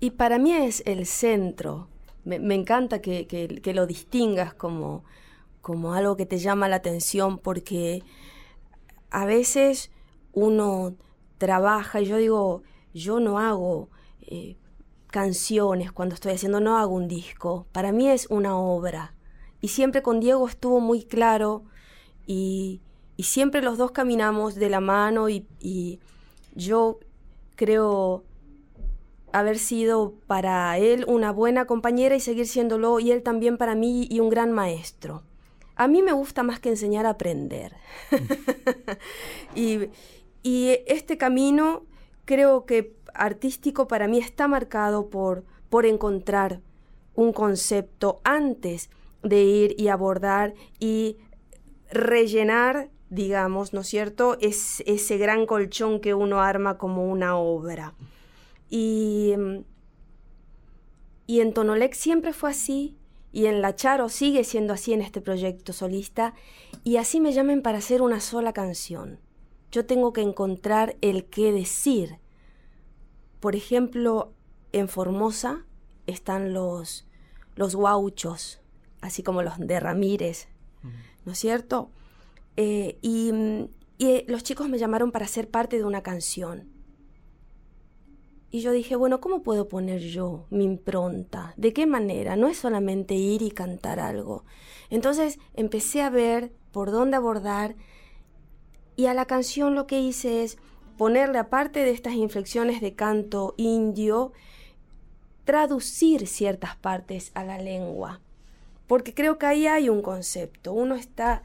Y para mí es el centro. Me, encanta que, que- que lo distingas como, como algo que te llama la atención porque a veces uno trabaja y yo digo, yo no hago eh, canciones cuando estoy haciendo, no hago un disco. Para mí es una obra. Y siempre con Diego estuvo muy claro y, y siempre los dos caminamos de la mano y, y yo creo haber sido para él una buena compañera y seguir siéndolo, y él también para mí y un gran maestro. A mí me gusta más que enseñar a aprender. [LAUGHS] y, y este camino creo que artístico para mí está marcado por, por encontrar un concepto antes de ir y abordar y rellenar, digamos, ¿no es cierto?, es, ese gran colchón que uno arma como una obra. Y, y en Tonolec siempre fue así, y en La Charo sigue siendo así en este proyecto solista, y así me llamen para hacer una sola canción. Yo tengo que encontrar el qué decir. Por ejemplo, en Formosa están los, los guauchos, así como los de Ramírez, ¿no es cierto? Eh, y y, eh, los chicos me llamaron para ser parte de una canción. Y yo dije, bueno, ¿cómo puedo poner yo mi impronta? ¿De qué manera? No es solamente ir y cantar algo. Entonces empecé a ver por dónde abordar y a la canción lo que hice es ponerle, aparte de estas inflexiones de canto indio, traducir ciertas partes a la lengua. Porque creo que ahí hay un concepto. Uno está,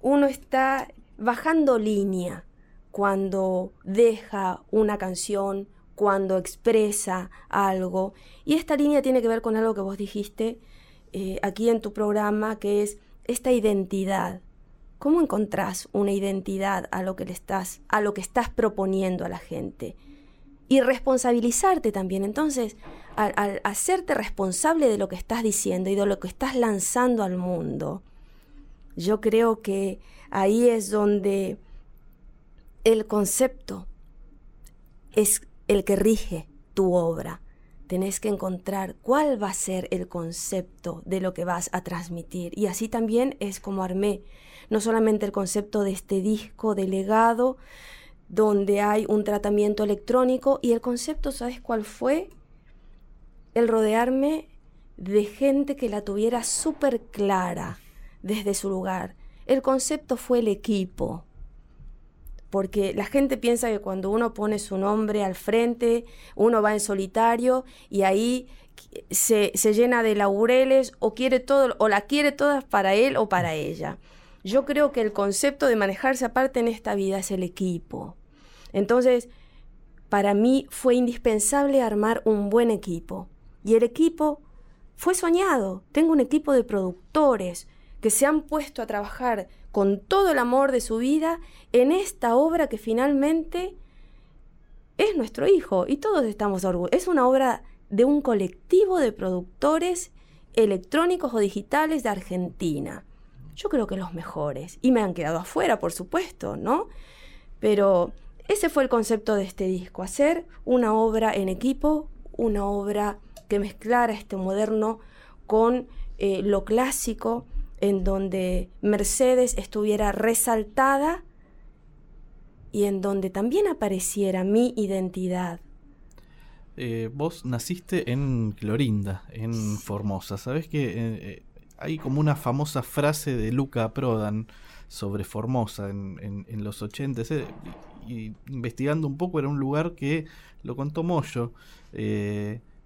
uno está bajando línea cuando deja una canción, cuando expresa algo. Y esta línea tiene que ver con algo que vos dijiste eh, aquí en tu programa, que es esta identidad. ¿Cómo encontrás una identidad a lo que le estás, a lo que estás proponiendo a la gente? Y responsabilizarte también. Entonces, al, al hacerte responsable de lo que estás diciendo y de lo que estás lanzando al mundo, yo creo que ahí es donde el concepto es el que rige tu obra. Tenés que encontrar cuál va a ser el concepto de lo que vas a transmitir. Y así también es como armé no solamente el concepto de este disco de legado, donde hay un tratamiento electrónico, y el concepto, ¿sabes cuál fue? El rodearme de gente que la tuviera súper clara desde su lugar. El concepto fue el equipo porque la gente piensa que cuando uno pone su nombre al frente, uno va en solitario y ahí se, se, llena de laureles o quiere todo, o la quiere todas para él o para ella. Yo creo que el concepto de manejarse aparte en esta vida es el equipo. Entonces, para mí fue indispensable armar un buen equipo. Y el equipo fue soñado. Tengo un equipo de productores que se han puesto a trabajar con todo el amor de su vida en esta obra que finalmente es nuestro hijo y todos estamos orgullosos. Es una obra de un colectivo de productores electrónicos o digitales de Argentina. Yo creo que los mejores. Y me han quedado afuera, por supuesto, ¿no? Pero ese fue el concepto de este disco, hacer una obra en equipo, una obra que mezclara este moderno con eh, lo clásico, en donde Mercedes estuviera resaltada y en donde también apareciera mi identidad. Eh, vos naciste en Clorinda, en Formosa. ¿Sabés que eh, hay como una famosa frase de Luca Prodan sobre Formosa en, en, en los 80? Eh, y, y, investigando un poco, era un lugar que lo contó Moyo.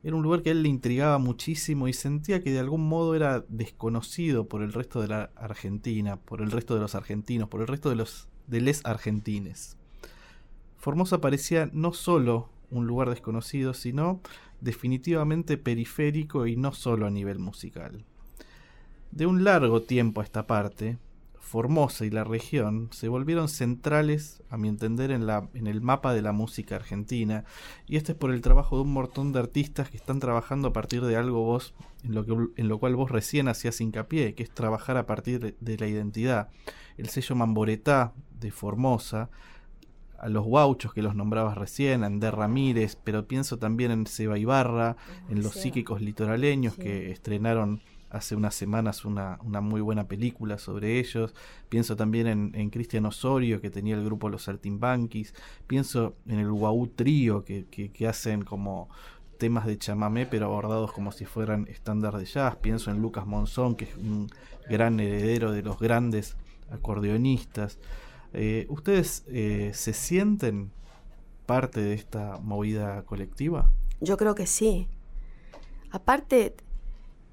Era un lugar que a él le intrigaba muchísimo y sentía que de algún modo era desconocido por el resto de la Argentina, por el resto de los argentinos, por el resto de los de les argentines. Formosa parecía no solo un lugar desconocido, sino definitivamente periférico y no solo a nivel musical. De un largo tiempo a esta parte, Formosa y la región se volvieron centrales, a mi entender, en, la, en el mapa de la música argentina. Y esto es por el trabajo de un montón de artistas que están trabajando a partir de algo vos, en lo, que, en lo cual vos recién hacías hincapié, que es trabajar a partir de, de la identidad. El sello Mamboretá de Formosa, a los guauchos que los nombrabas recién, a Ender Ramírez, pero pienso también en Seba Ibarra, en los psíquicos litoraleños Sí. que estrenaron hace unas semanas una, muy buena película sobre ellos. Pienso también en, en Cristian Osorio, que tenía el grupo Los Saltimbanquis. Pienso en el Guau Trío, que hacen como temas de chamamé, pero abordados como si fueran estándar de jazz. Pienso en Lucas Monzón, que es un gran heredero de los grandes acordeonistas. Eh, ¿Ustedes eh, se sienten parte de esta movida colectiva? Yo creo que sí. Aparte,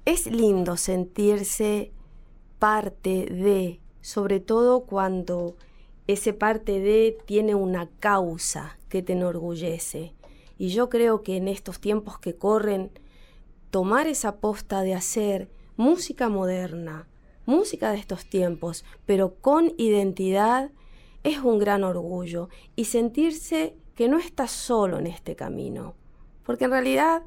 es lindo sentirse parte de, sobre todo cuando ese parte de tiene una causa que te enorgullece. Y yo creo que en estos tiempos que corren, tomar esa posta de hacer música moderna, música de estos tiempos, pero con identidad, es un gran orgullo. Y sentirse que no estás solo en este camino. Porque en realidad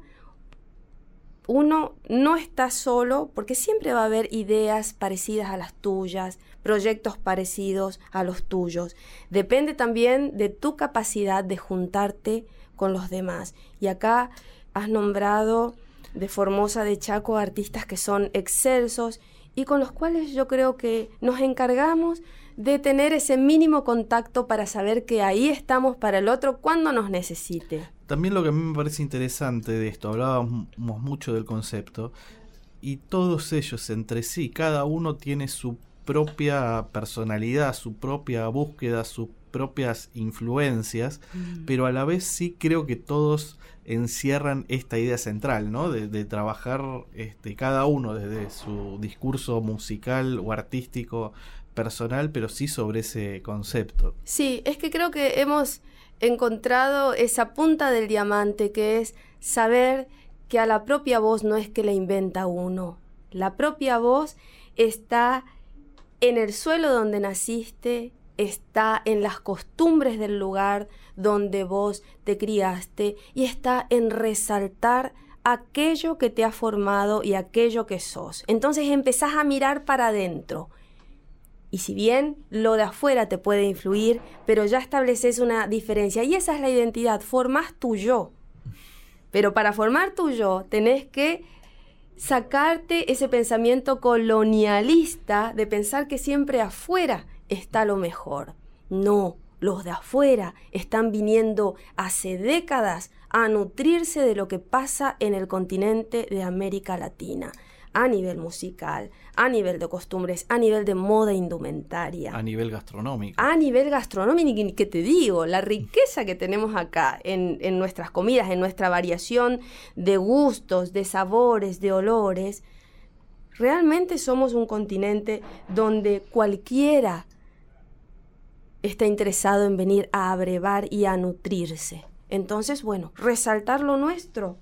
uno no está solo porque siempre va a haber ideas parecidas a las tuyas, proyectos parecidos a los tuyos. Depende también de tu capacidad de juntarte con los demás. Y acá has nombrado de Formosa de Chaco artistas que son excelsos y con los cuales yo creo que nos encargamos de tener ese mínimo contacto para saber que ahí estamos para el otro cuando nos necesite. También lo que a mí me parece interesante de esto, hablábamos mucho del concepto, y todos ellos entre sí, cada uno tiene su propia personalidad, su propia búsqueda, sus propias influencias, pero a la vez sí creo que todos encierran esta idea central, ¿no? De, de trabajar este, cada uno desde su discurso musical o artístico personal, pero sí sobre ese concepto. Sí, es que creo que hemos encontrado esa punta del diamante que es saber que a la propia voz no es que la inventa uno. La propia voz está en el suelo donde naciste, está en las costumbres del lugar donde vos te criaste y está en resaltar aquello que te ha formado y aquello que sos. Entonces empezás a mirar para adentro. Y si bien lo de afuera te puede influir, pero ya estableces una diferencia y esa es la identidad, formas tu yo. Pero para formar tu yo tenés que sacarte ese pensamiento colonialista de pensar que siempre afuera está lo mejor. No, los de afuera están viniendo hace décadas a nutrirse de lo que pasa en el continente de América Latina, a nivel musical, a nivel de costumbres, a nivel de moda indumentaria A nivel gastronómico. a nivel gastronómico, y que te digo, la riqueza que tenemos acá en, en nuestras comidas, en nuestra variación de gustos, de sabores, de olores, realmente somos un continente donde cualquiera está interesado en venir a abrevar y a nutrirse. Entonces, bueno, resaltar lo nuestro.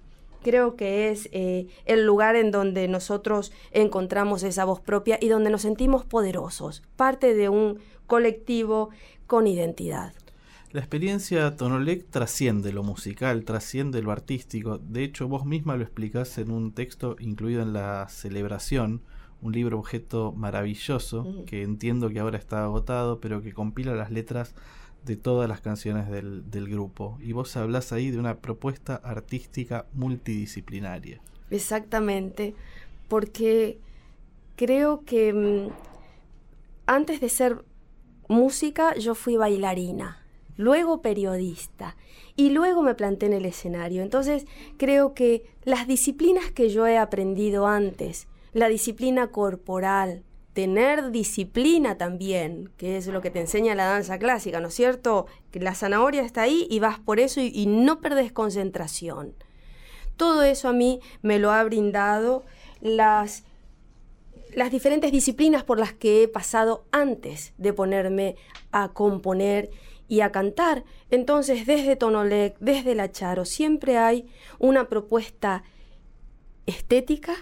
Creo que es eh, el lugar en donde nosotros encontramos esa voz propia y donde nos sentimos poderosos, parte de un colectivo con identidad. La experiencia Tonolec trasciende lo musical, trasciende lo artístico. De hecho, vos misma lo explicás en un texto incluido en la celebración, un libro objeto maravilloso que entiendo que ahora está agotado, pero que compila las letras de todas las canciones del, del grupo. Y vos hablás ahí de una propuesta artística multidisciplinaria. Exactamente, porque creo que mm, antes de ser música yo fui bailarina, luego periodista y luego me planté en el escenario. Entonces creo que las disciplinas que yo he aprendido antes, la disciplina corporal, tener disciplina también, que es lo que te enseña la danza clásica, ¿no es cierto? Que la zanahoria está ahí y vas por eso y, no perdes concentración. Todo eso a mí me lo ha brindado las, las diferentes disciplinas por las que he pasado antes de ponerme a componer y a cantar. Entonces, desde Tonolec, desde La Charo, siempre hay una propuesta estética,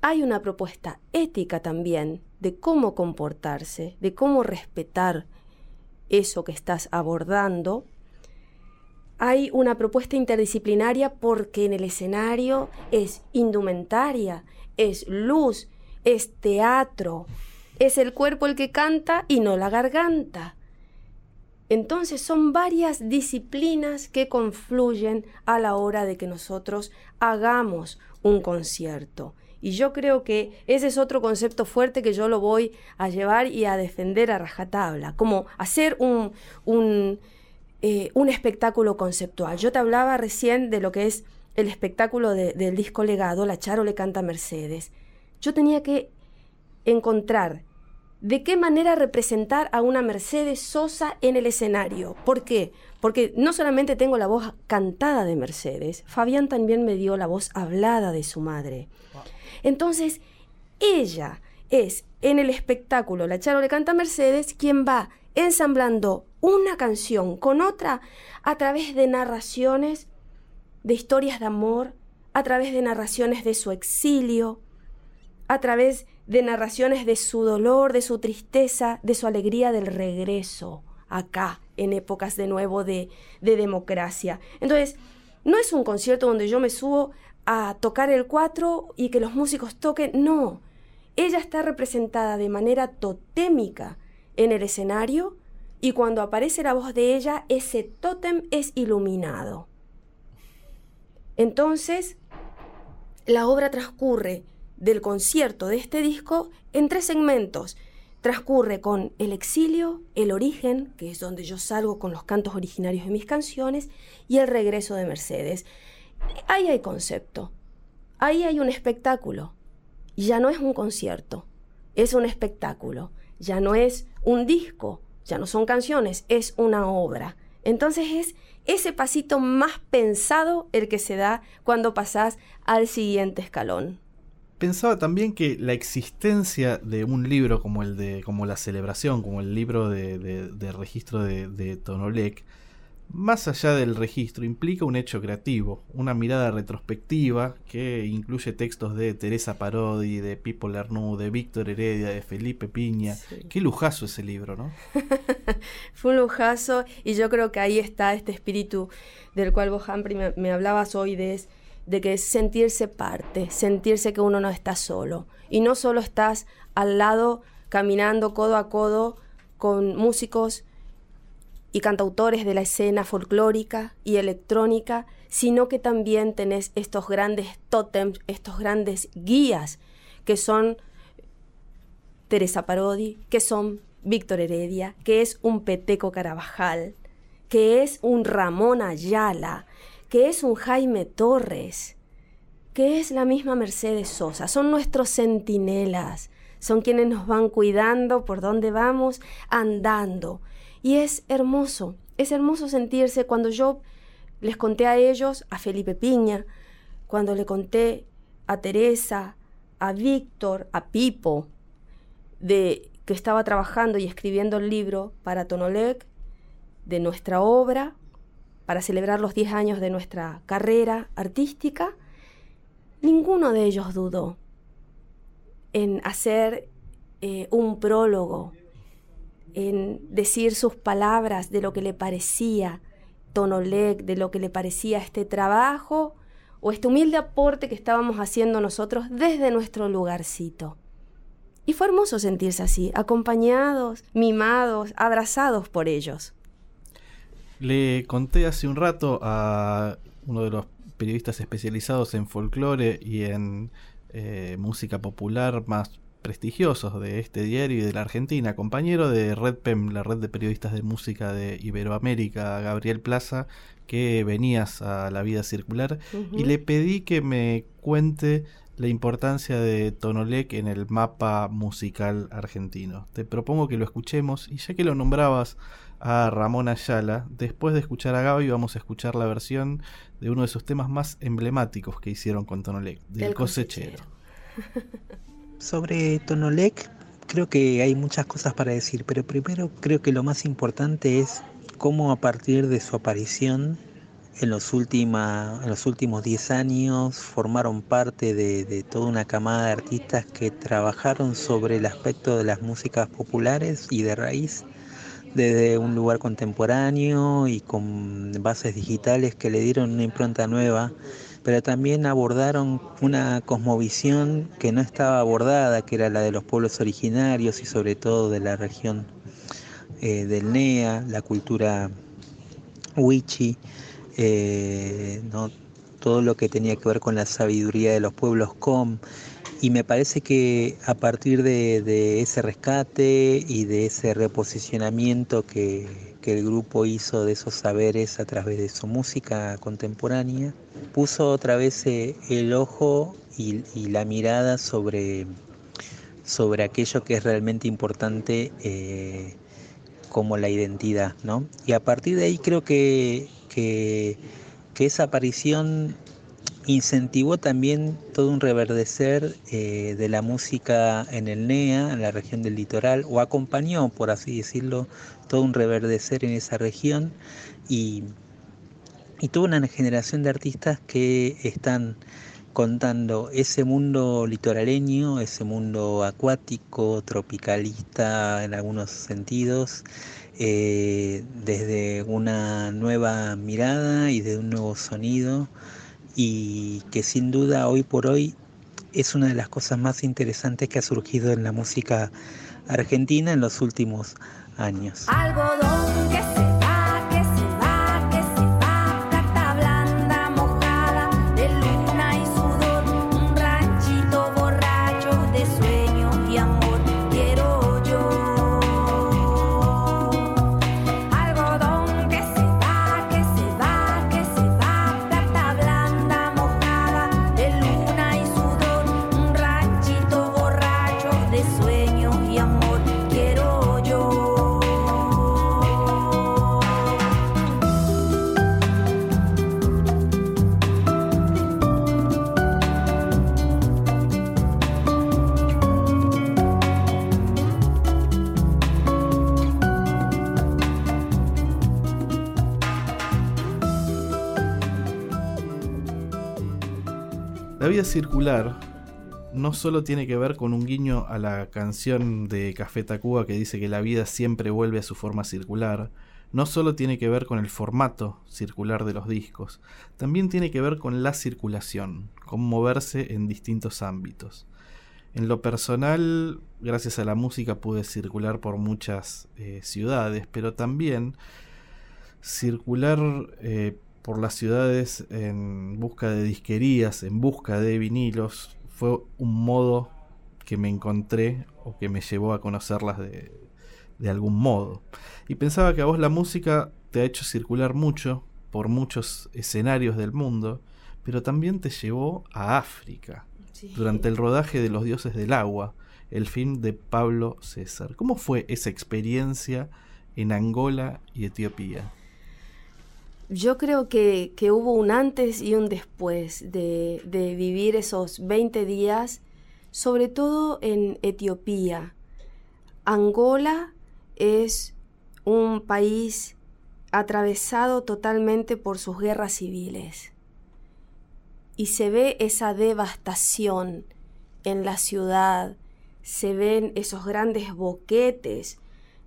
hay una propuesta ética también de cómo comportarse, de cómo respetar eso que estás abordando. Hay una propuesta interdisciplinaria porque en el escenario es indumentaria, es luz, es teatro, es el cuerpo el que canta y no la garganta. Entonces son varias disciplinas que confluyen a la hora de que nosotros hagamos un concierto. Y yo creo que ese es otro concepto fuerte que yo lo voy a llevar y a defender a rajatabla, como hacer un, un, eh, un espectáculo conceptual. Yo te hablaba recién de lo que es el espectáculo de- del disco legado, La Charo le canta a Mercedes. Yo tenía que encontrar de qué manera representar a una Mercedes Sosa en el escenario. ¿Por qué? Porque no solamente tengo la voz cantada de Mercedes, Fabián también me dio la voz hablada de su madre. Entonces, ella es en el espectáculo La Charo le canta a Mercedes quien va ensamblando una canción con otra a través de narraciones, de historias de amor, a través de narraciones de su exilio, a través de narraciones de su dolor, de su tristeza, de su alegría del regreso acá, en épocas de nuevo de, de democracia. Entonces, no es un concierto donde yo me subo a tocar el cuatro y que los músicos toquen, no. Ella está representada de manera totémica en el escenario y cuando aparece la voz de ella, ese tótem es iluminado. Entonces, la obra transcurre del concierto de este disco en tres segmentos. Transcurre con el exilio, el origen, que es donde yo salgo con los cantos originarios de mis canciones, y el regreso de Mercedes. Ahí hay concepto, ahí hay un espectáculo. Ya no es un concierto, es un espectáculo. Ya no es un disco, ya no son canciones, es una obra. Entonces es ese pasito más pensado el que se da cuando pasás al siguiente escalón. Pensaba también que la existencia de un libro como el de, como la celebración, como el libro de, de- de registro de, de Tonolec, más allá del registro, implica un hecho creativo, una mirada retrospectiva que incluye textos de Teresa Parodi, de Pipo Lernoux, de Víctor Heredia, de Felipe Piña. Sí. Qué lujazo ese libro, ¿no? [LAUGHS] Fue un lujazo y yo creo que ahí está este espíritu del cual vos, Humphrey, me, me hablabas hoy de, de que es sentirse parte, sentirse que uno no está solo. Y no solo estás al lado, caminando codo a codo con músicos y cantautores de la escena folclórica y electrónica, sino que también tenés estos grandes tótems, estos grandes guías que son Teresa Parodi, que son Víctor Heredia, que es un Peteco Carabajal, que es un Ramón Ayala, que es un Jaime Torres, que es la misma Mercedes Sosa. Son nuestros centinelas, son quienes nos van cuidando por dónde vamos andando. Y es hermoso, es hermoso sentirse cuando yo les conté a ellos, a Felipe Piña, cuando le conté a Teresa, a Víctor, a Pipo, de que estaba trabajando y escribiendo el libro para Tonolec, de nuestra obra, para celebrar los 10 años de nuestra carrera artística, ninguno de ellos dudó en hacer eh, un prólogo, en decir sus palabras de lo que le parecía Tonolec, de lo que le parecía este trabajo o este humilde aporte que estábamos haciendo nosotros desde nuestro lugarcito. Y fue hermoso sentirse así, acompañados, mimados, abrazados por ellos. Le conté hace un rato a uno de los periodistas especializados en folclore y en eh, música popular más prestigiosos de este diario y de la Argentina, compañero de RedPem, la red de periodistas de música de Iberoamérica, Gabriel Plaza, que venías a la vida circular, y le pedí que me cuente la importancia de Tonolec en el mapa musical argentino. Te propongo que lo escuchemos y ya que lo nombrabas a Ramón Ayala, después de escuchar a Gaby vamos a escuchar la versión de uno de sus temas más emblemáticos que hicieron con Tonolec, del El cosechero. [LAUGHS] Sobre Tonolec, creo que hay muchas cosas para decir, pero primero creo que lo más importante es cómo a partir de su aparición en los, últimos 10 años formaron parte de, de toda una camada de artistas que trabajaron sobre el aspecto de las músicas populares y de raíz desde un lugar contemporáneo y con bases digitales que le dieron una impronta nueva, pero también abordaron una cosmovisión que no estaba abordada, que era la de los pueblos originarios y sobre todo de la región eh, del NEA, la cultura wichi, eh, ¿no? todo lo que tenía que ver con la sabiduría de los pueblos com. Y me parece que a partir de, de ese rescate y de ese reposicionamiento que, que, el grupo hizo de esos saberes a través de su música contemporánea, puso otra vez eh, el ojo y, la mirada sobre, sobre aquello que es realmente importante eh, como la identidad. ¿no? Y a partir de ahí creo que, que esa aparición incentivó también todo un reverdecer eh, de la música en el NEA, en la región del litoral, o acompañó, por así decirlo, todo un reverdecer en esa región. Y, tuvo una generación de artistas que están contando ese mundo litoraleño, ese mundo acuático, tropicalista en algunos sentidos, eh, desde una nueva mirada y de un nuevo sonido y que sin duda hoy por hoy es una de las cosas más interesantes que ha surgido en la música argentina en los últimos años. Circular no solo tiene que ver con un guiño a la canción de Café Tacuba que dice que la vida siempre vuelve a su forma circular, no solo tiene que ver con el formato circular de los discos, también tiene que ver con la circulación, con moverse en distintos ámbitos. En lo personal, gracias a la música pude circular por muchas eh, ciudades, pero también circular eh, por las ciudades en busca de disquerías, en busca de vinilos, fue un modo que me encontré o que me llevó a conocerlas de, de algún modo. Y pensaba que a vos la música te ha hecho circular mucho por muchos escenarios del mundo, pero también te llevó a África Sí. durante el rodaje de Los Dioses del Agua, el film de Pablo César. ¿Cómo fue esa experiencia en Angola y Etiopía? Yo creo que, que hubo un antes y un después de, de vivir esos 20 días, sobre todo en Etiopía. Angola es un país atravesado totalmente por sus guerras civiles. Y se ve esa devastación en la ciudad, se ven esos grandes boquetes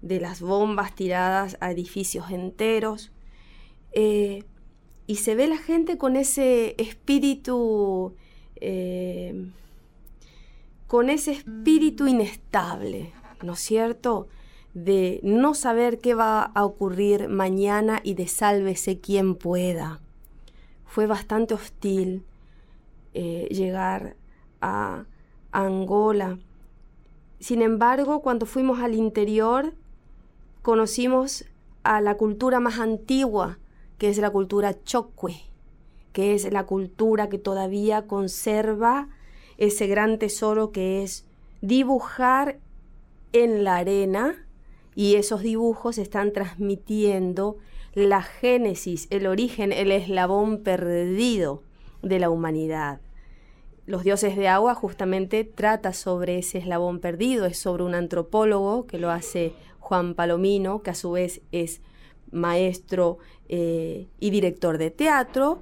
de las bombas tiradas a edificios enteros. Eh, y se ve la gente con ese espíritu, eh, con ese espíritu inestable, ¿no es cierto? De no saber qué va a ocurrir mañana y de sálvese quien pueda. Fue bastante hostil eh, llegar a Angola. Sin embargo, cuando fuimos al interior, conocimos a la cultura más antigua que es la cultura chocue, que es la cultura que todavía conserva ese gran tesoro que es dibujar en la arena y esos dibujos están transmitiendo la génesis, el origen, el eslabón perdido de la humanidad. Los dioses de agua justamente trata sobre ese eslabón perdido, es sobre un antropólogo que lo hace Juan Palomino, que a su vez es maestro eh, y director de teatro,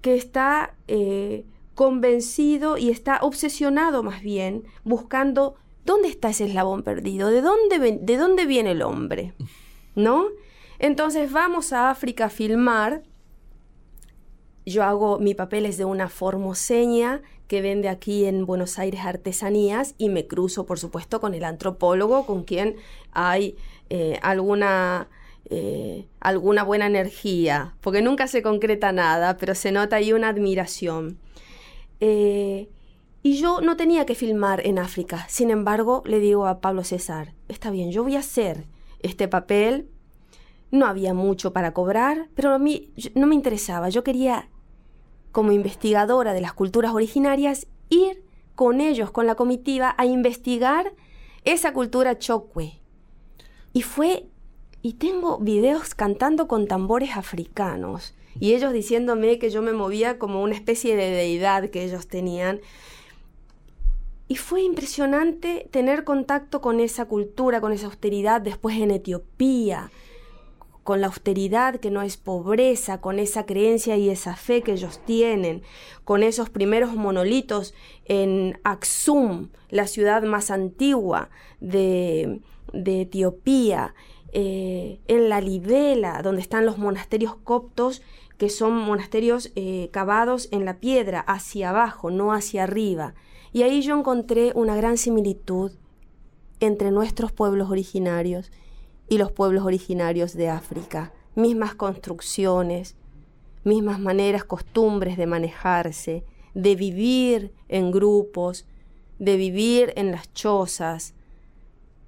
que está eh, convencido y está obsesionado más bien buscando dónde está ese eslabón perdido, de dónde, de dónde viene el hombre, ¿no? Entonces vamos a África a filmar. Yo hago mi papel es de una formoseña que vende aquí en Buenos Aires artesanías y me cruzo, por supuesto, con el antropólogo con quien hay eh, alguna eh, alguna buena energía, porque nunca se concreta nada, pero se nota ahí una admiración. Eh, y yo no tenía que filmar en África. Sin embargo, le digo a Pablo César, está bien, yo voy a hacer este papel. No había mucho para cobrar, pero a mí no me interesaba. Yo quería, como investigadora de las culturas originarias, ir con ellos, con la comitiva, a investigar esa cultura chocue. Y fue, y tengo videos cantando con tambores africanos, y ellos diciéndome que yo me movía como una especie de deidad que ellos tenían. Y fue impresionante tener contacto con esa cultura, con esa austeridad, después en Etiopía, con la austeridad que no es pobreza, con esa creencia y esa fe que ellos tienen, con esos primeros monolitos en Aksum, la ciudad más antigua de, de Etiopía, eh, en la Libela, donde están los monasterios coptos, que son monasterios eh, cavados en la piedra, hacia abajo, no hacia arriba. Y ahí yo encontré una gran similitud entre nuestros pueblos originarios y los pueblos originarios de África. Mismas construcciones, mismas maneras, costumbres de manejarse, de vivir en grupos, de vivir en las chozas.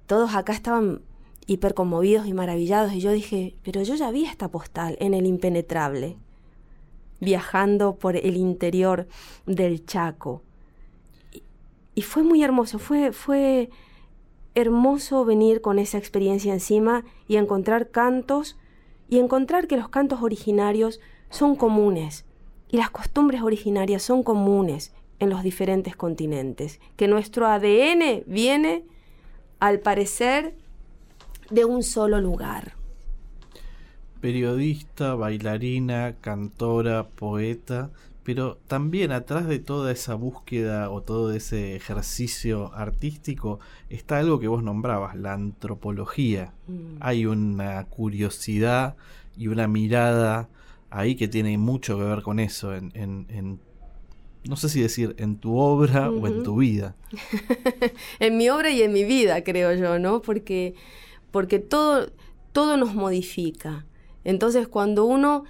Todos acá estaban hiper conmovidos y maravillados y yo dije, pero yo ya vi esta postal en el impenetrable, viajando por el interior del Chaco. Y, y fue muy hermoso, fue, fue hermoso venir con esa experiencia encima y encontrar cantos y encontrar que los cantos originarios son comunes y las costumbres originarias son comunes en los diferentes continentes, que nuestro ADN viene, al parecer, de un solo lugar. Periodista, bailarina, cantora, poeta, pero también atrás de toda esa búsqueda o todo ese ejercicio artístico está algo que vos nombrabas, la antropología. Mm. Hay una curiosidad y una mirada ahí que tiene mucho que ver con eso, en, en- en- no sé si decir en tu obra o en tu vida. [LAUGHS] en mi obra y en mi vida, creo yo, ¿no? Porque, porque todo, todo nos modifica. Entonces, cuando uno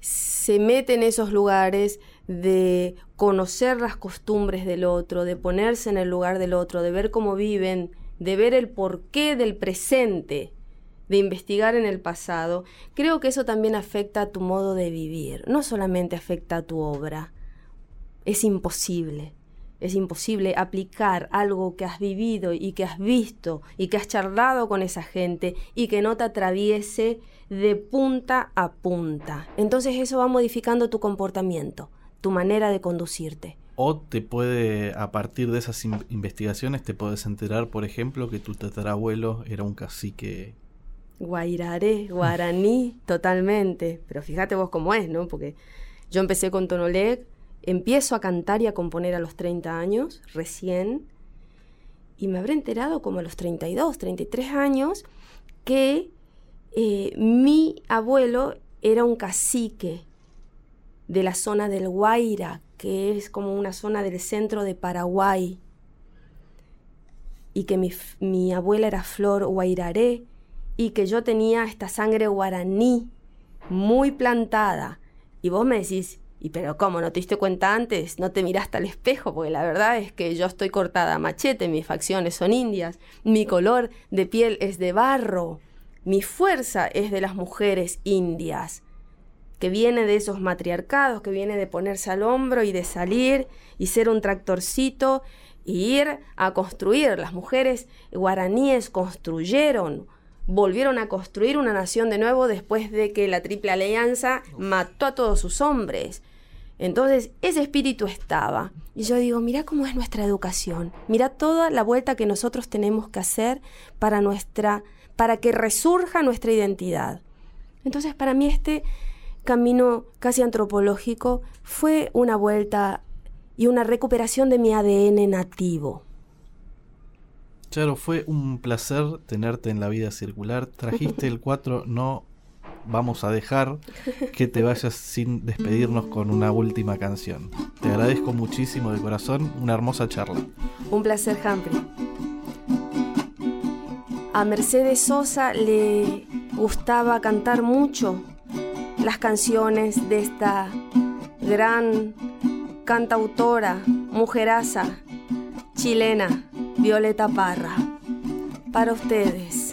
se mete en esos lugares de conocer las costumbres del otro, de ponerse en el lugar del otro, de ver cómo viven, de ver el porqué del presente, de investigar en el pasado, creo que eso también afecta a tu modo de vivir, no solamente afecta a tu obra. Es imposible. Es imposible aplicar algo que has vivido y que has visto y que has charlado con esa gente y que no te atraviese de punta a punta. Entonces eso va modificando tu comportamiento, tu manera de conducirte. O te puede, a partir de esas in- investigaciones, te puedes enterar, por ejemplo, que tu tatarabuelo era un cacique. Guairaré, guaraní, [LAUGHS] totalmente. Pero fíjate vos cómo es, ¿no? Porque yo empecé con Tonolec, empiezo a cantar y a componer a los 30 años, recién, y me habré enterado como a los 32, 33 años, que eh, mi abuelo era un cacique de la zona del Guaira, que es como una zona del centro de Paraguay, y que mi, mi abuela era Flor Guairaré, y que yo tenía esta sangre guaraní muy plantada. Y vos me decís, ¿y pero cómo? ¿No te diste cuenta antes? ¿No te miraste al espejo? Porque la verdad es que yo estoy cortada a machete, mis facciones son indias, mi color de piel es de barro, mi fuerza es de las mujeres indias que viene de esos matriarcados, que viene de ponerse al hombro y de salir y ser un tractorcito y ir a construir. Las mujeres guaraníes construyeron, volvieron a construir una nación de nuevo después de que la Triple Alianza mató a todos sus hombres. Entonces, ese espíritu estaba. Y yo digo, mira cómo es nuestra educación. Mira toda la vuelta que nosotros tenemos que hacer para nuestra para que resurja nuestra identidad. Entonces para mí este camino casi antropológico fue una vuelta y una recuperación de mi ADN nativo. Charo, fue un placer tenerte en la vida circular. Trajiste el 4, no vamos a dejar [LAUGHS] que te vayas sin despedirnos con una última canción. Te agradezco muchísimo de corazón, una hermosa charla. Un placer, Humphrey. A Mercedes Sosa le gustaba cantar mucho las canciones de esta gran cantautora, mujeraza, chilena, Violeta Parra. Para ustedes.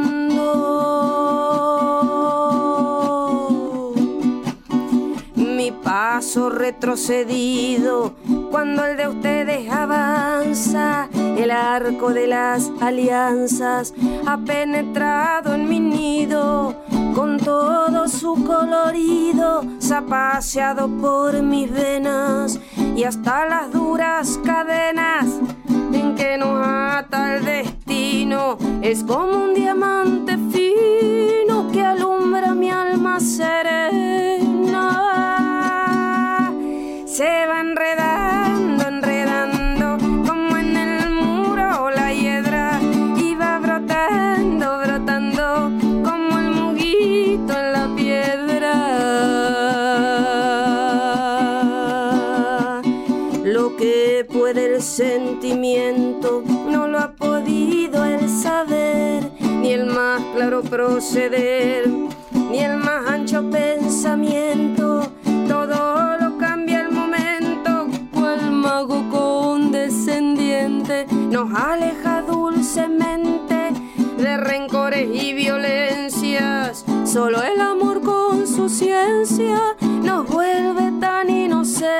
Paso retrocedido cuando el de ustedes avanza. El arco de las alianzas ha penetrado en mi nido con todo su colorido, zapaseado por mis venas y hasta las duras cadenas en que nos ata el destino. Es como un diamante fino que alumbra mi alma serena. Se va enredando, enredando, como en el muro la hiedra. Y va brotando, brotando, como el muguito en la piedra. Lo que puede el sentimiento no lo ha podido el saber, ni el más claro proceder, ni el más ancho pensamiento. Todo nos aleja dulcemente de rencores y violencias. Solo el amor con su ciencia nos vuelve tan inocentes.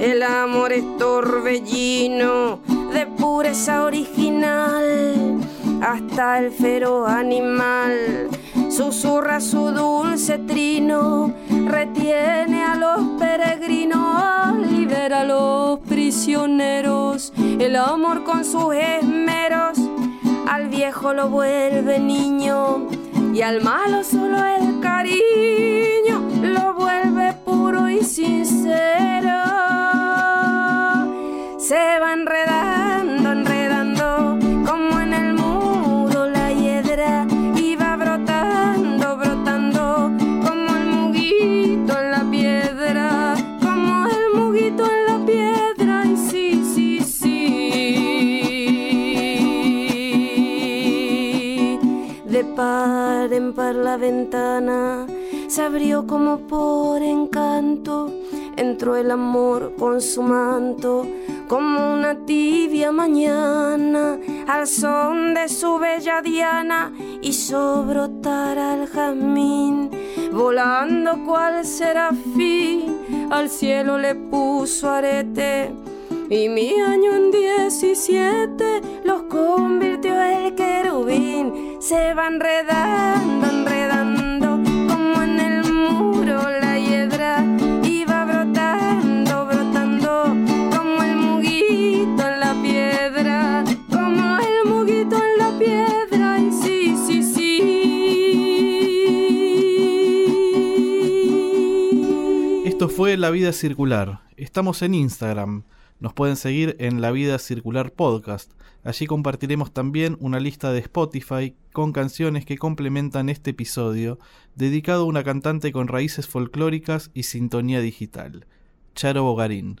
El amor es torbellino de pureza original, hasta el feroz animal susurra su dulce trino, retiene a los peregrinos, libera a los prisioneros, el amor con sus esmeros, al viejo lo vuelve niño y al malo solo el cariño lo vuelve puro y sincero. Se va enredando, enredando, ventana se abrió como por encanto. Entró el amor con su manto, como una tibia mañana, al son de su bella diana, hizo brotar al jazmín, volando cual serafín, al cielo le puso arete. Y mi año en 17 los convirtió el querubín. Se va enredando, enredando, como en el muro la hiedra. Y va brotando, brotando, como el muguito en la piedra. Como el muguito en la piedra. Y sí, sí, sí. Esto fue La Vida Circular. Estamos en Instagram. Nos pueden seguir en La Vida Circular Podcast. Allí compartiremos también una lista de Spotify con canciones que complementan este episodio, dedicado a una cantante con raíces folclóricas y sintonía digital. Charo Bogarín,